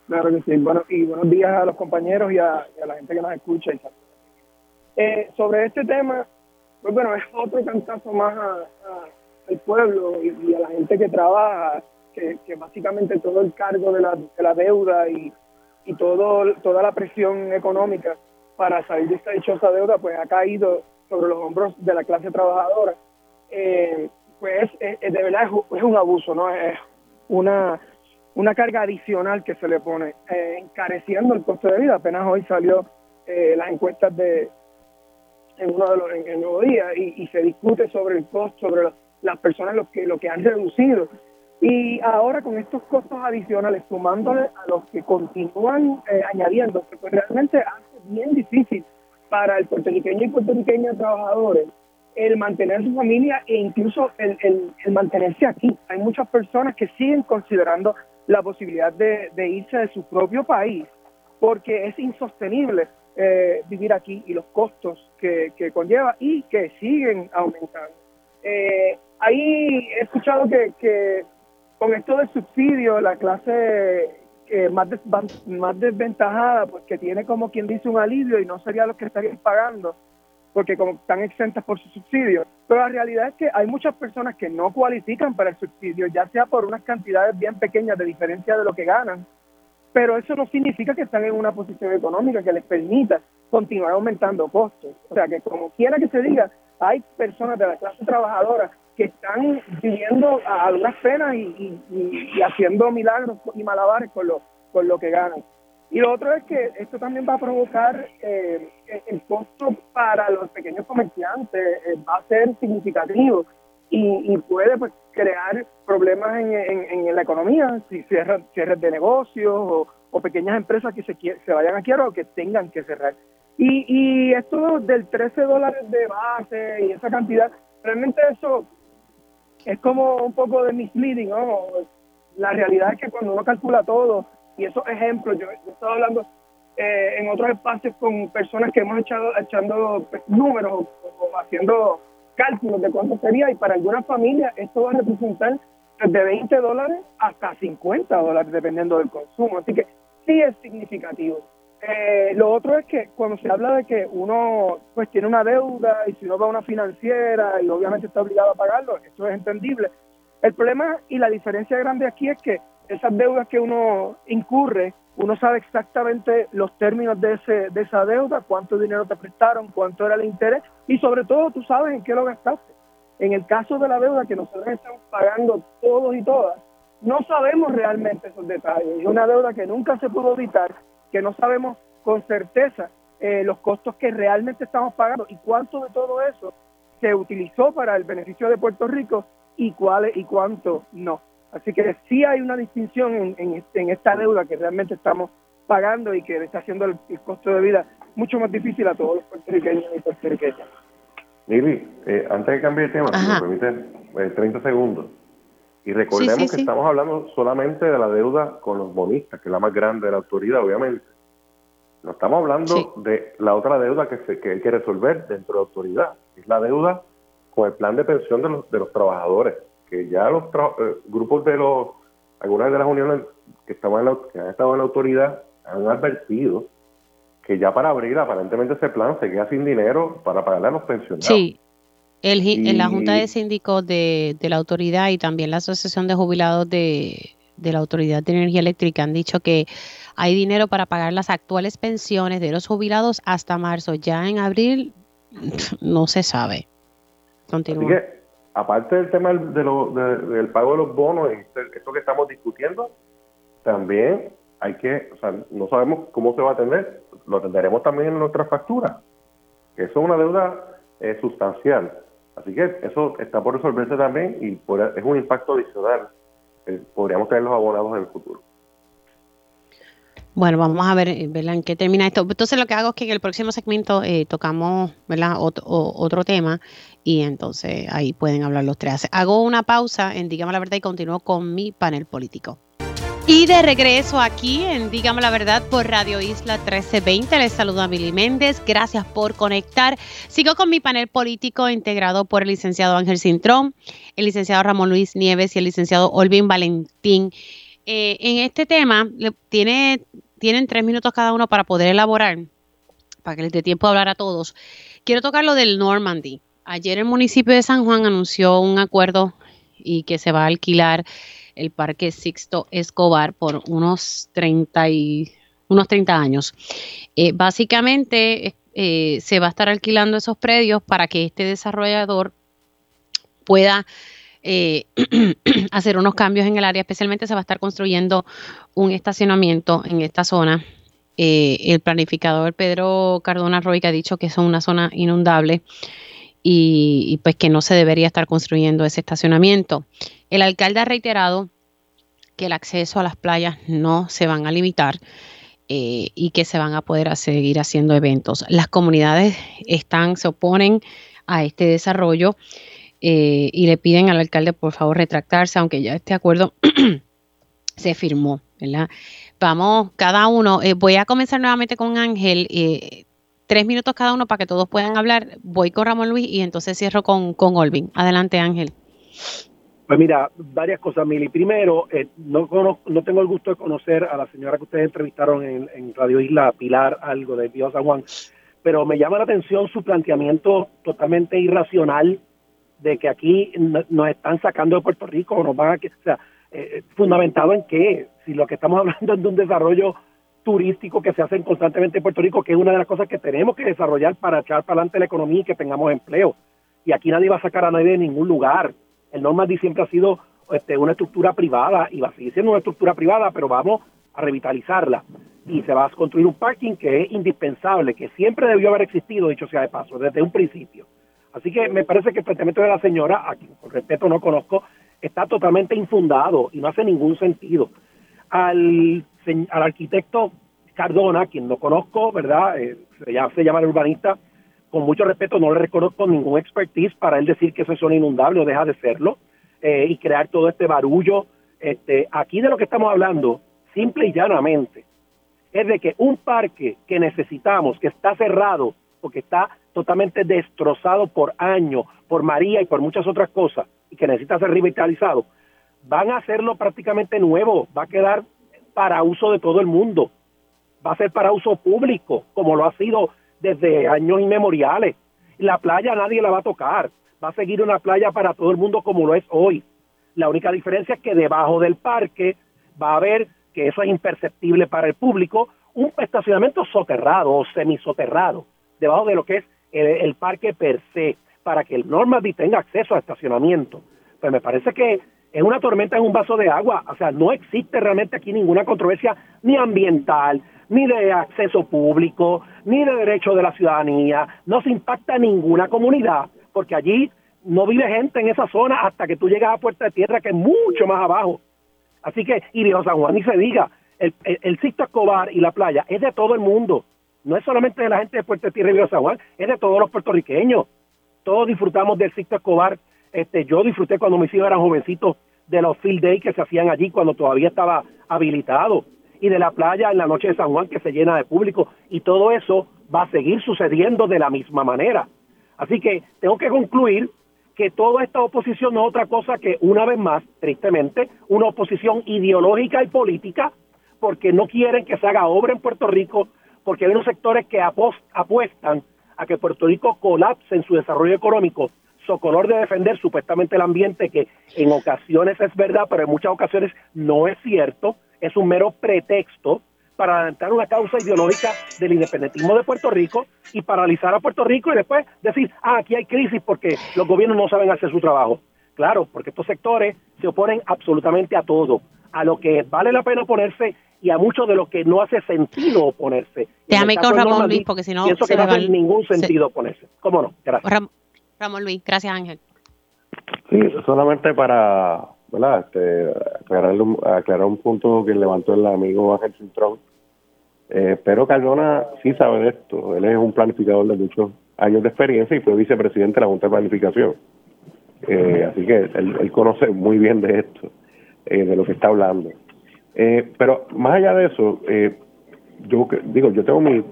Claro que sí. Bueno, y buenos días a los compañeros y a, la gente que nos escucha. Eh, sobre este tema, pues bueno, es otro cantazo más al pueblo y, a la gente que trabaja, que, básicamente todo el cargo de la, de la deuda y, y todo, toda la presión económica para salir de esta dichosa deuda, pues ha caído sobre los hombros de la clase trabajadora, eh, pues de verdad es, un abuso, ¿no? Es una, una carga adicional que se le pone, eh, encareciendo el costo de vida. Apenas hoy salió eh, las encuestas de en uno de los en el nuevo día y, se discute sobre el costo, sobre las personas lo que lo que han reducido y ahora con estos costos adicionales sumándole a los que continúan eh, añadiendo, pues realmente hace bien difícil para el puertorriqueño y puertorriqueña trabajadores el mantener su familia e incluso el, el, mantenerse aquí. Hay muchas personas que siguen considerando la posibilidad de, irse de su propio país porque es insostenible eh, vivir aquí y los costos que, conlleva y que siguen aumentando. Eh, ahí he escuchado que, que con esto del subsidio, la clase eh, más, más desventajada, pues que tiene como quien dice un alivio y no sería lo que estarían pagando, porque como están exentas por su subsidio. Pero la realidad es que hay muchas personas que no cualifican para el subsidio, ya sea por unas cantidades bien pequeñas de diferencia de lo que ganan, pero eso no significa que están en una posición económica que les permita continuar aumentando costos. O sea que como quiera que se diga, hay personas de la clase trabajadora que están viviendo a algunas penas y, haciendo milagros y malabares con lo, con lo que ganan. Y lo otro es que esto también va a provocar eh, el costo para los pequeños comerciantes, eh, va a ser significativo y, puede pues, crear problemas en, en, la economía, si cierran cierres de negocios o, pequeñas empresas que se, se vayan a quiebrar o que tengan que cerrar. Y, y esto del 13 dólares de base y esa cantidad, realmente eso es como un poco de misleading, ¿no? La realidad es que cuando uno calcula todo, y esos ejemplos, yo, he estado hablando eh, en otros espacios con personas que hemos echado echando pues, números o, haciendo cálculos de cuánto sería, y para algunas familias esto va a representar desde 20 dólares hasta 50 dólares, dependiendo del consumo. Así que sí es significativo. Eh, lo otro es que cuando se habla de que uno pues tiene una deuda y si no va a una financiera y obviamente está obligado a pagarlo, eso es entendible. El problema y la diferencia grande aquí es que esas deudas que uno incurre, uno sabe exactamente los términos de, ese, de esa deuda, cuánto dinero te prestaron, cuánto era el interés y sobre todo tú sabes en qué lo gastaste. En el caso de la deuda que nosotros estamos pagando todos y todas, no sabemos realmente esos detalles. Es una deuda que nunca se pudo evitar que no sabemos con certeza eh, los costos que realmente estamos pagando y cuánto de todo eso se utilizó para el beneficio de Puerto Rico y cuáles y cuánto no. Así que sí hay una distinción en, en, este, esta deuda que realmente estamos pagando y que está haciendo el, costo de vida mucho más difícil a todos los puertorriqueños y puertorriqueñas. Miri, eh, antes de cambiar de tema, si me permite 30 eh, segundos. Y recordemos que estamos hablando solamente de la deuda con los bonistas, que es la más grande de la autoridad, obviamente. No estamos hablando de la otra deuda que, se, que hay que resolver dentro de la autoridad, es la deuda con el plan de pensión de los, de los trabajadores, que ya los eh, grupos de los, algunas de las uniones que, estaban en que han estado en la autoridad han advertido que ya para abril aparentemente ese plan se queda sin dinero para pagarle a los pensionados. Sí, en la Junta de Síndicos de, la autoridad y también la Asociación de Jubilados de, la Autoridad de Energía Eléctrica han dicho que hay dinero para pagar las actuales pensiones de los jubilados hasta marzo. Ya en abril no se sabe. Continúa. Así que, aparte del tema de del pago de los bonos, esto que estamos discutiendo, también hay que, o sea, no sabemos cómo se va a atender, lo atenderemos también en nuestras facturas. Eso es una deuda eh, sustancial. Así que eso está por resolverse también y es un impacto adicional. podríamos tener los abonados en el futuro. Bueno, vamos a ver, ¿verdad? en qué termina esto. Entonces lo que hago es que en el próximo segmento eh, tocamos. Otro, tema y entonces ahí pueden hablar los tres. Hago una pausa en Dígame la Verdad y continúo con mi panel político. Y de regreso aquí en Dígame la Verdad por Radio Isla 1320. Les saluda Mili Méndez. Gracias por conectar. Sigo con mi panel político integrado por el licenciado Ángel Cintrón, el licenciado Ramón Luis Nieves y el licenciado Olvin Valentín. Eh, en este tema tiene, tienen tres minutos cada uno para poder elaborar, para que les dé tiempo de hablar a todos. Quiero tocar lo del Normandy. Ayer el municipio de San Juan anunció un acuerdo y que se va a alquilar el Parque Sixto Escobar por unos 30, y, unos 30 años. Eh, básicamente eh, se va a estar alquilando esos predios para que este desarrollador pueda eh, hacer unos cambios en el área, especialmente se va a estar construyendo un estacionamiento en esta zona. El planificador Pedro Cardona Roy que ha dicho que es una zona inundable y, pues que no se debería estar construyendo ese estacionamiento. El alcalde ha reiterado que el acceso a las playas no se van a limitar eh, y que se van a poder seguir haciendo eventos. Las comunidades están, se oponen a este desarrollo eh, y le piden al alcalde por favor retractarse, aunque ya este acuerdo se firmó. Vamos, cada uno, eh, voy a comenzar nuevamente con Ángel, tres minutos cada uno para que todos puedan hablar. Voy con Ramón Luis y entonces cierro con, con Olvin. Adelante, Ángel. Pues mira, varias cosas, Mili. Primero, eh, no, no tengo el gusto de conocer a la señora que ustedes entrevistaron en, Radio Isla, Pilar, algo de Dios San Juan, pero me llama la atención su planteamiento totalmente irracional de que aquí nos están sacando de Puerto Rico, nos van a, o sea, eh, fundamentado en qué, si lo que estamos hablando es de un desarrollo turístico que se hace constantemente en Puerto Rico, que es una de las cosas que tenemos que desarrollar para echar para adelante la economía y que tengamos empleo. Y aquí nadie va a sacar a nadie de ningún lugar. El Normandy siempre ha sido este, una estructura privada y va a seguir siendo una estructura privada, pero vamos a revitalizarla. Y se va a construir un parking que es indispensable, que siempre debió haber existido, dicho sea de paso, desde un principio. Así que me parece que el planteamiento de la señora, a quien por respeto no conozco, está totalmente infundado y no hace ningún sentido. Al, al arquitecto Cardona, quien no conozco, ¿verdad? Eh, se, llama, el urbanista, con mucho respeto, no le reconozco ningún expertise para él decir que eso es zona inundable o deja de serlo eh, y crear todo este barullo. Este, aquí de lo que estamos hablando, simple y llanamente, es de que un parque que necesitamos, que está cerrado, porque está totalmente destrozado por años, por María y por muchas otras cosas, y que necesita ser revitalizado, van a hacerlo prácticamente nuevo, va a quedar para uso de todo el mundo, va a ser para uso público, como lo ha sido desde años inmemoriales. La playa nadie la va a tocar, va a seguir una playa para todo el mundo como lo es hoy. La única diferencia es que debajo del parque va a haber, que eso es imperceptible para el público, un estacionamiento soterrado o semisoterrado, debajo de lo que es el, parque per se, para que el Normandy tenga acceso a estacionamiento. Pues me parece que es una tormenta en un vaso de agua. O sea, no existe realmente aquí ninguna controversia ni ambiental, ni de acceso público, ni de derecho de la ciudadanía. No se impacta ninguna comunidad, porque allí no vive gente en esa zona hasta que tú llegas a Puerta de Tierra, que es mucho más abajo. Así que, y Dios San Juan, ni se diga, el, el, el Escobar y la playa es de todo el mundo no es solamente de la gente de Puerto Tierra y Río San Juan, es de todos los puertorriqueños. Todos disfrutamos del Sixto Escobar. Este, yo disfruté cuando mis hijos eran jovencitos de los field days que se hacían allí cuando todavía estaba habilitado y de la playa en la noche de San Juan que se llena de público y todo eso va a seguir sucediendo de la misma manera. Así que tengo que concluir que toda esta oposición no es otra cosa que, una vez más, tristemente, una oposición ideológica y política porque no quieren que se haga obra en Puerto Rico, porque hay unos sectores que apuestan a que Puerto Rico colapse en su desarrollo económico, color de defender supuestamente el ambiente, que en ocasiones es verdad, pero en muchas ocasiones no es cierto, es un mero pretexto para adelantar una causa ideológica del independentismo de Puerto Rico y paralizar a Puerto Rico y después decir, ah, aquí hay crisis porque los gobiernos no saben hacer su trabajo. Claro, porque estos sectores se oponen absolutamente a todo, a lo que vale la pena oponerse y a mucho de lo que no hace sentido oponerse. Déjame con Ramón Luis, porque si no... Pienso que no hace ningún sentido oponerse. ¿Cómo no? Gracias. Luis, gracias Ángel. Sí, solamente para. Este, aclarar, un, punto que levantó el amigo Ángel Cintrón. Eh, pero Cardona sí sabe de esto. Él es un planificador de muchos años de experiencia y fue vicepresidente de la Junta de Planificación. Eh, así que él, conoce muy bien de esto, eh, de lo que está hablando. Eh, pero más allá de eso, yo digo, yo tengo mi,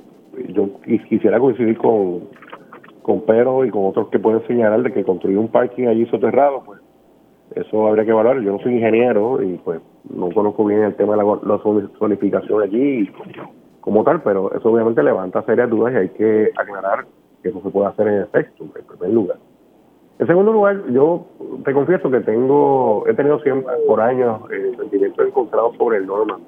yo quisiera coincidir con, con Pedro y con otros que pueden señalar de que construir un parking allí soterrado, pues eso habría que evaluar. Yo no soy ingeniero y pues no conozco bien el tema de la, la zonificación allí como tal, pero eso obviamente levanta serias dudas y hay que aclarar que eso se puede hacer en efecto, en primer lugar. En segundo lugar, yo te confieso que tengo, he tenido siempre por años eh, sentimientos encontrados sobre el Norman.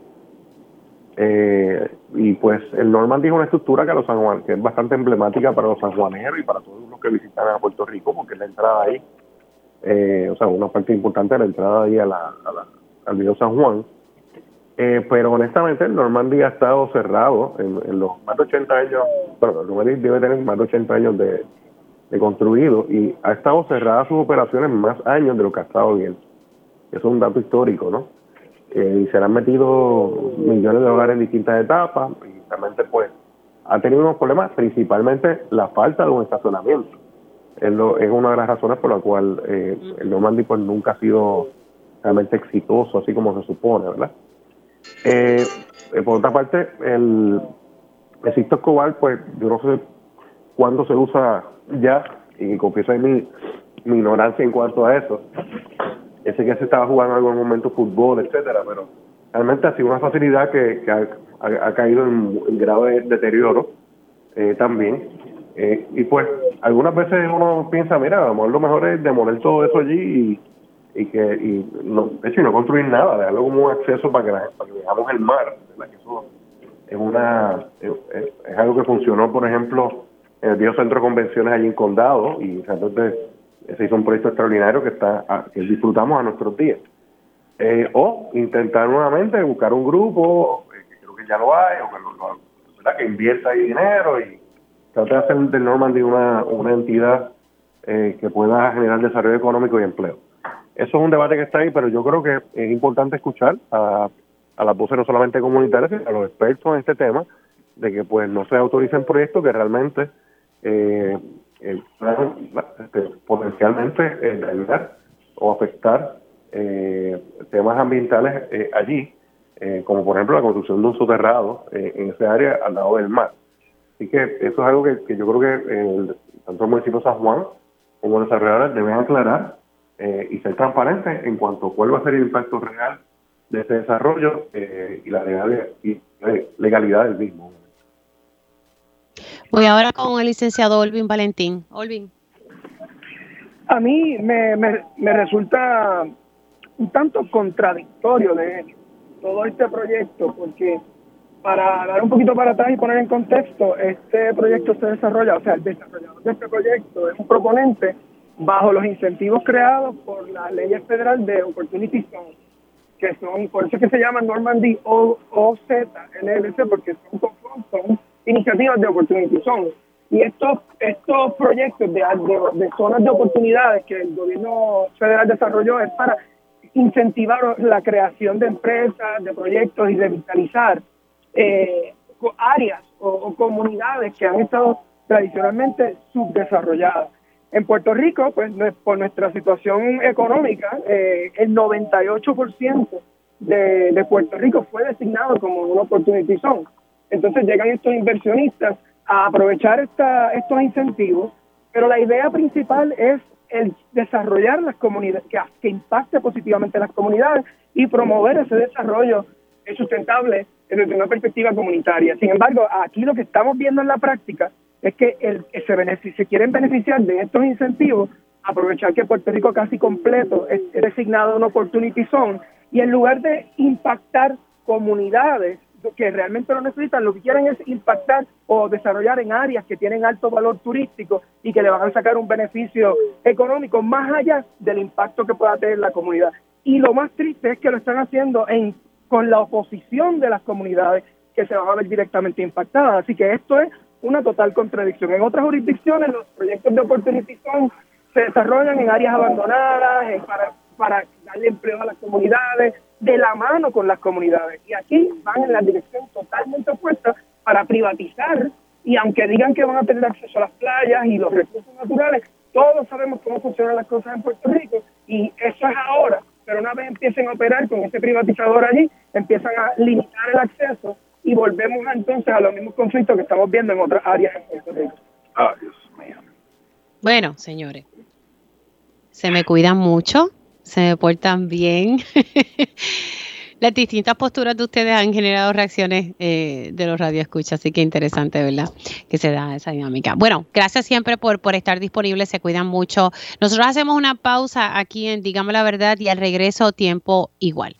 Eh, y pues el Norman es una estructura que, los San Juan, que es bastante emblemática para los sanjuaneros y para todos los que visitan a Puerto Rico, porque es la entrada ahí, eh, o sea, una parte importante de la entrada ahí a la, al río San Juan. Eh, pero honestamente el Normandy ha estado cerrado en, los más de 80 años, bueno, el Normandy debe tener más de 80 años de, construido y ha estado cerrada sus operaciones más años de lo que ha estado bien. Eso es un dato histórico, ¿no? Eh, y se le han metido millones de dólares en distintas etapas y realmente pues ha tenido unos problemas, principalmente la falta de un estacionamiento. Es, es una de las razones por la cual eh, el Normandy pues nunca ha sido realmente exitoso, así como se supone, ¿verdad? Eh, eh, por otra parte, el, el Sisto Escobar, pues yo no sé cuándo se usa ya, y confieso mi, mi ignorancia en cuanto a eso. Ese que se estaba jugando en algún momento fútbol, etcétera, pero realmente ha sido una facilidad que, ha, caído en, grado de deterioro eh, también. Eh, y pues algunas veces uno piensa, mira, a lo mejor lo mejor es demoler todo eso allí y que y no, de hecho no construir nada, dejarlo como un acceso para que, para que veamos el mar, es una es, algo que funcionó, por ejemplo, en el viejo centro de convenciones allí en Condado y realmente se hizo un proyecto extraordinario que está que disfrutamos a nuestros días. Eh, o intentar nuevamente buscar un grupo, eh, que creo que ya lo hay, o que, que invierta ahí dinero y tratar de hacer del Normandy una, una entidad eh, que pueda generar desarrollo económico y empleo. Eso es un debate que está ahí, pero yo creo que es importante escuchar a, a las voces no solamente comunitarias, sino a los expertos en este tema, de que pues no se autoricen proyectos que realmente eh, eh potencialmente eh, o afectar eh, temas ambientales eh, allí, como por ejemplo la construcción de un soterrado en ese área al lado del mar. Así que eso es algo que, yo creo que el, tanto el municipio de San Juan como los desarrolladores deben aclarar eh, y ser transparente en cuanto a cuál va a ser el impacto real de ese desarrollo eh, y la legalidad, del mismo. Voy ahora con el licenciado Olvin Valentín. Olvin. A mí me, me, resulta un tanto contradictorio de todo este proyecto, porque para dar un poquito para atrás y poner en contexto, este proyecto se desarrolla, o sea, el desarrollador de este proyecto es un proponente bajo los incentivos creados por la ley federal de Opportunity Zone, que son, por eso que se llama Normandy o, OZ, LLC, porque son, son iniciativas de Opportunity Zone. Y estos, estos proyectos de, zonas de oportunidades que el gobierno federal desarrolló es para incentivar la creación de empresas, de proyectos y revitalizar eh, áreas o comunidades que han estado tradicionalmente subdesarrolladas. En Puerto Rico, pues por nuestra situación económica, eh, el 98% de, de Puerto Rico fue designado como una opportunity zone. Entonces llegan estos inversionistas a aprovechar esta, estos incentivos, pero la idea principal es el desarrollar las comunidades, que, que impacte positivamente las comunidades y promover ese desarrollo sustentable desde una perspectiva comunitaria. Sin embargo, aquí lo que estamos viendo en la práctica es que el, se, se quieren beneficiar de estos incentivos, aprovechar que Puerto Rico casi completo es, designado una opportunity zone y en lugar de impactar comunidades que realmente lo necesitan, lo que quieren es impactar o desarrollar en áreas que tienen alto valor turístico y que le van a sacar un beneficio económico más allá del impacto que pueda tener la comunidad. Y lo más triste es que lo están haciendo en, con la oposición de las comunidades que se van a ver directamente impactadas. Así que esto es una total contradicción. En otras jurisdicciones los proyectos de oportunización se desarrollan en áreas abandonadas, para, para darle empleo a las comunidades, de la mano con las comunidades. Y aquí van en la dirección totalmente opuesta para privatizar y aunque digan que van a tener acceso a las playas y los recursos naturales, todos sabemos cómo funcionan las cosas en Puerto Rico y eso es ahora. Pero una vez empiecen a operar con ese privatizador allí, empiezan a limitar el acceso y volvemos entonces a los mismos conflictos que estamos viendo en otras áreas en Puerto Rico. Ah, Dios mío. Bueno, señores, se me cuidan mucho, se me portan bien. Las distintas posturas de ustedes han generado reacciones eh, de los radioescuchas, así que interesante, ¿verdad? Que se da esa dinámica. Bueno, gracias siempre por, por estar disponibles, se cuidan mucho. Nosotros hacemos una pausa aquí en Digamos la Verdad y al regreso tiempo igual.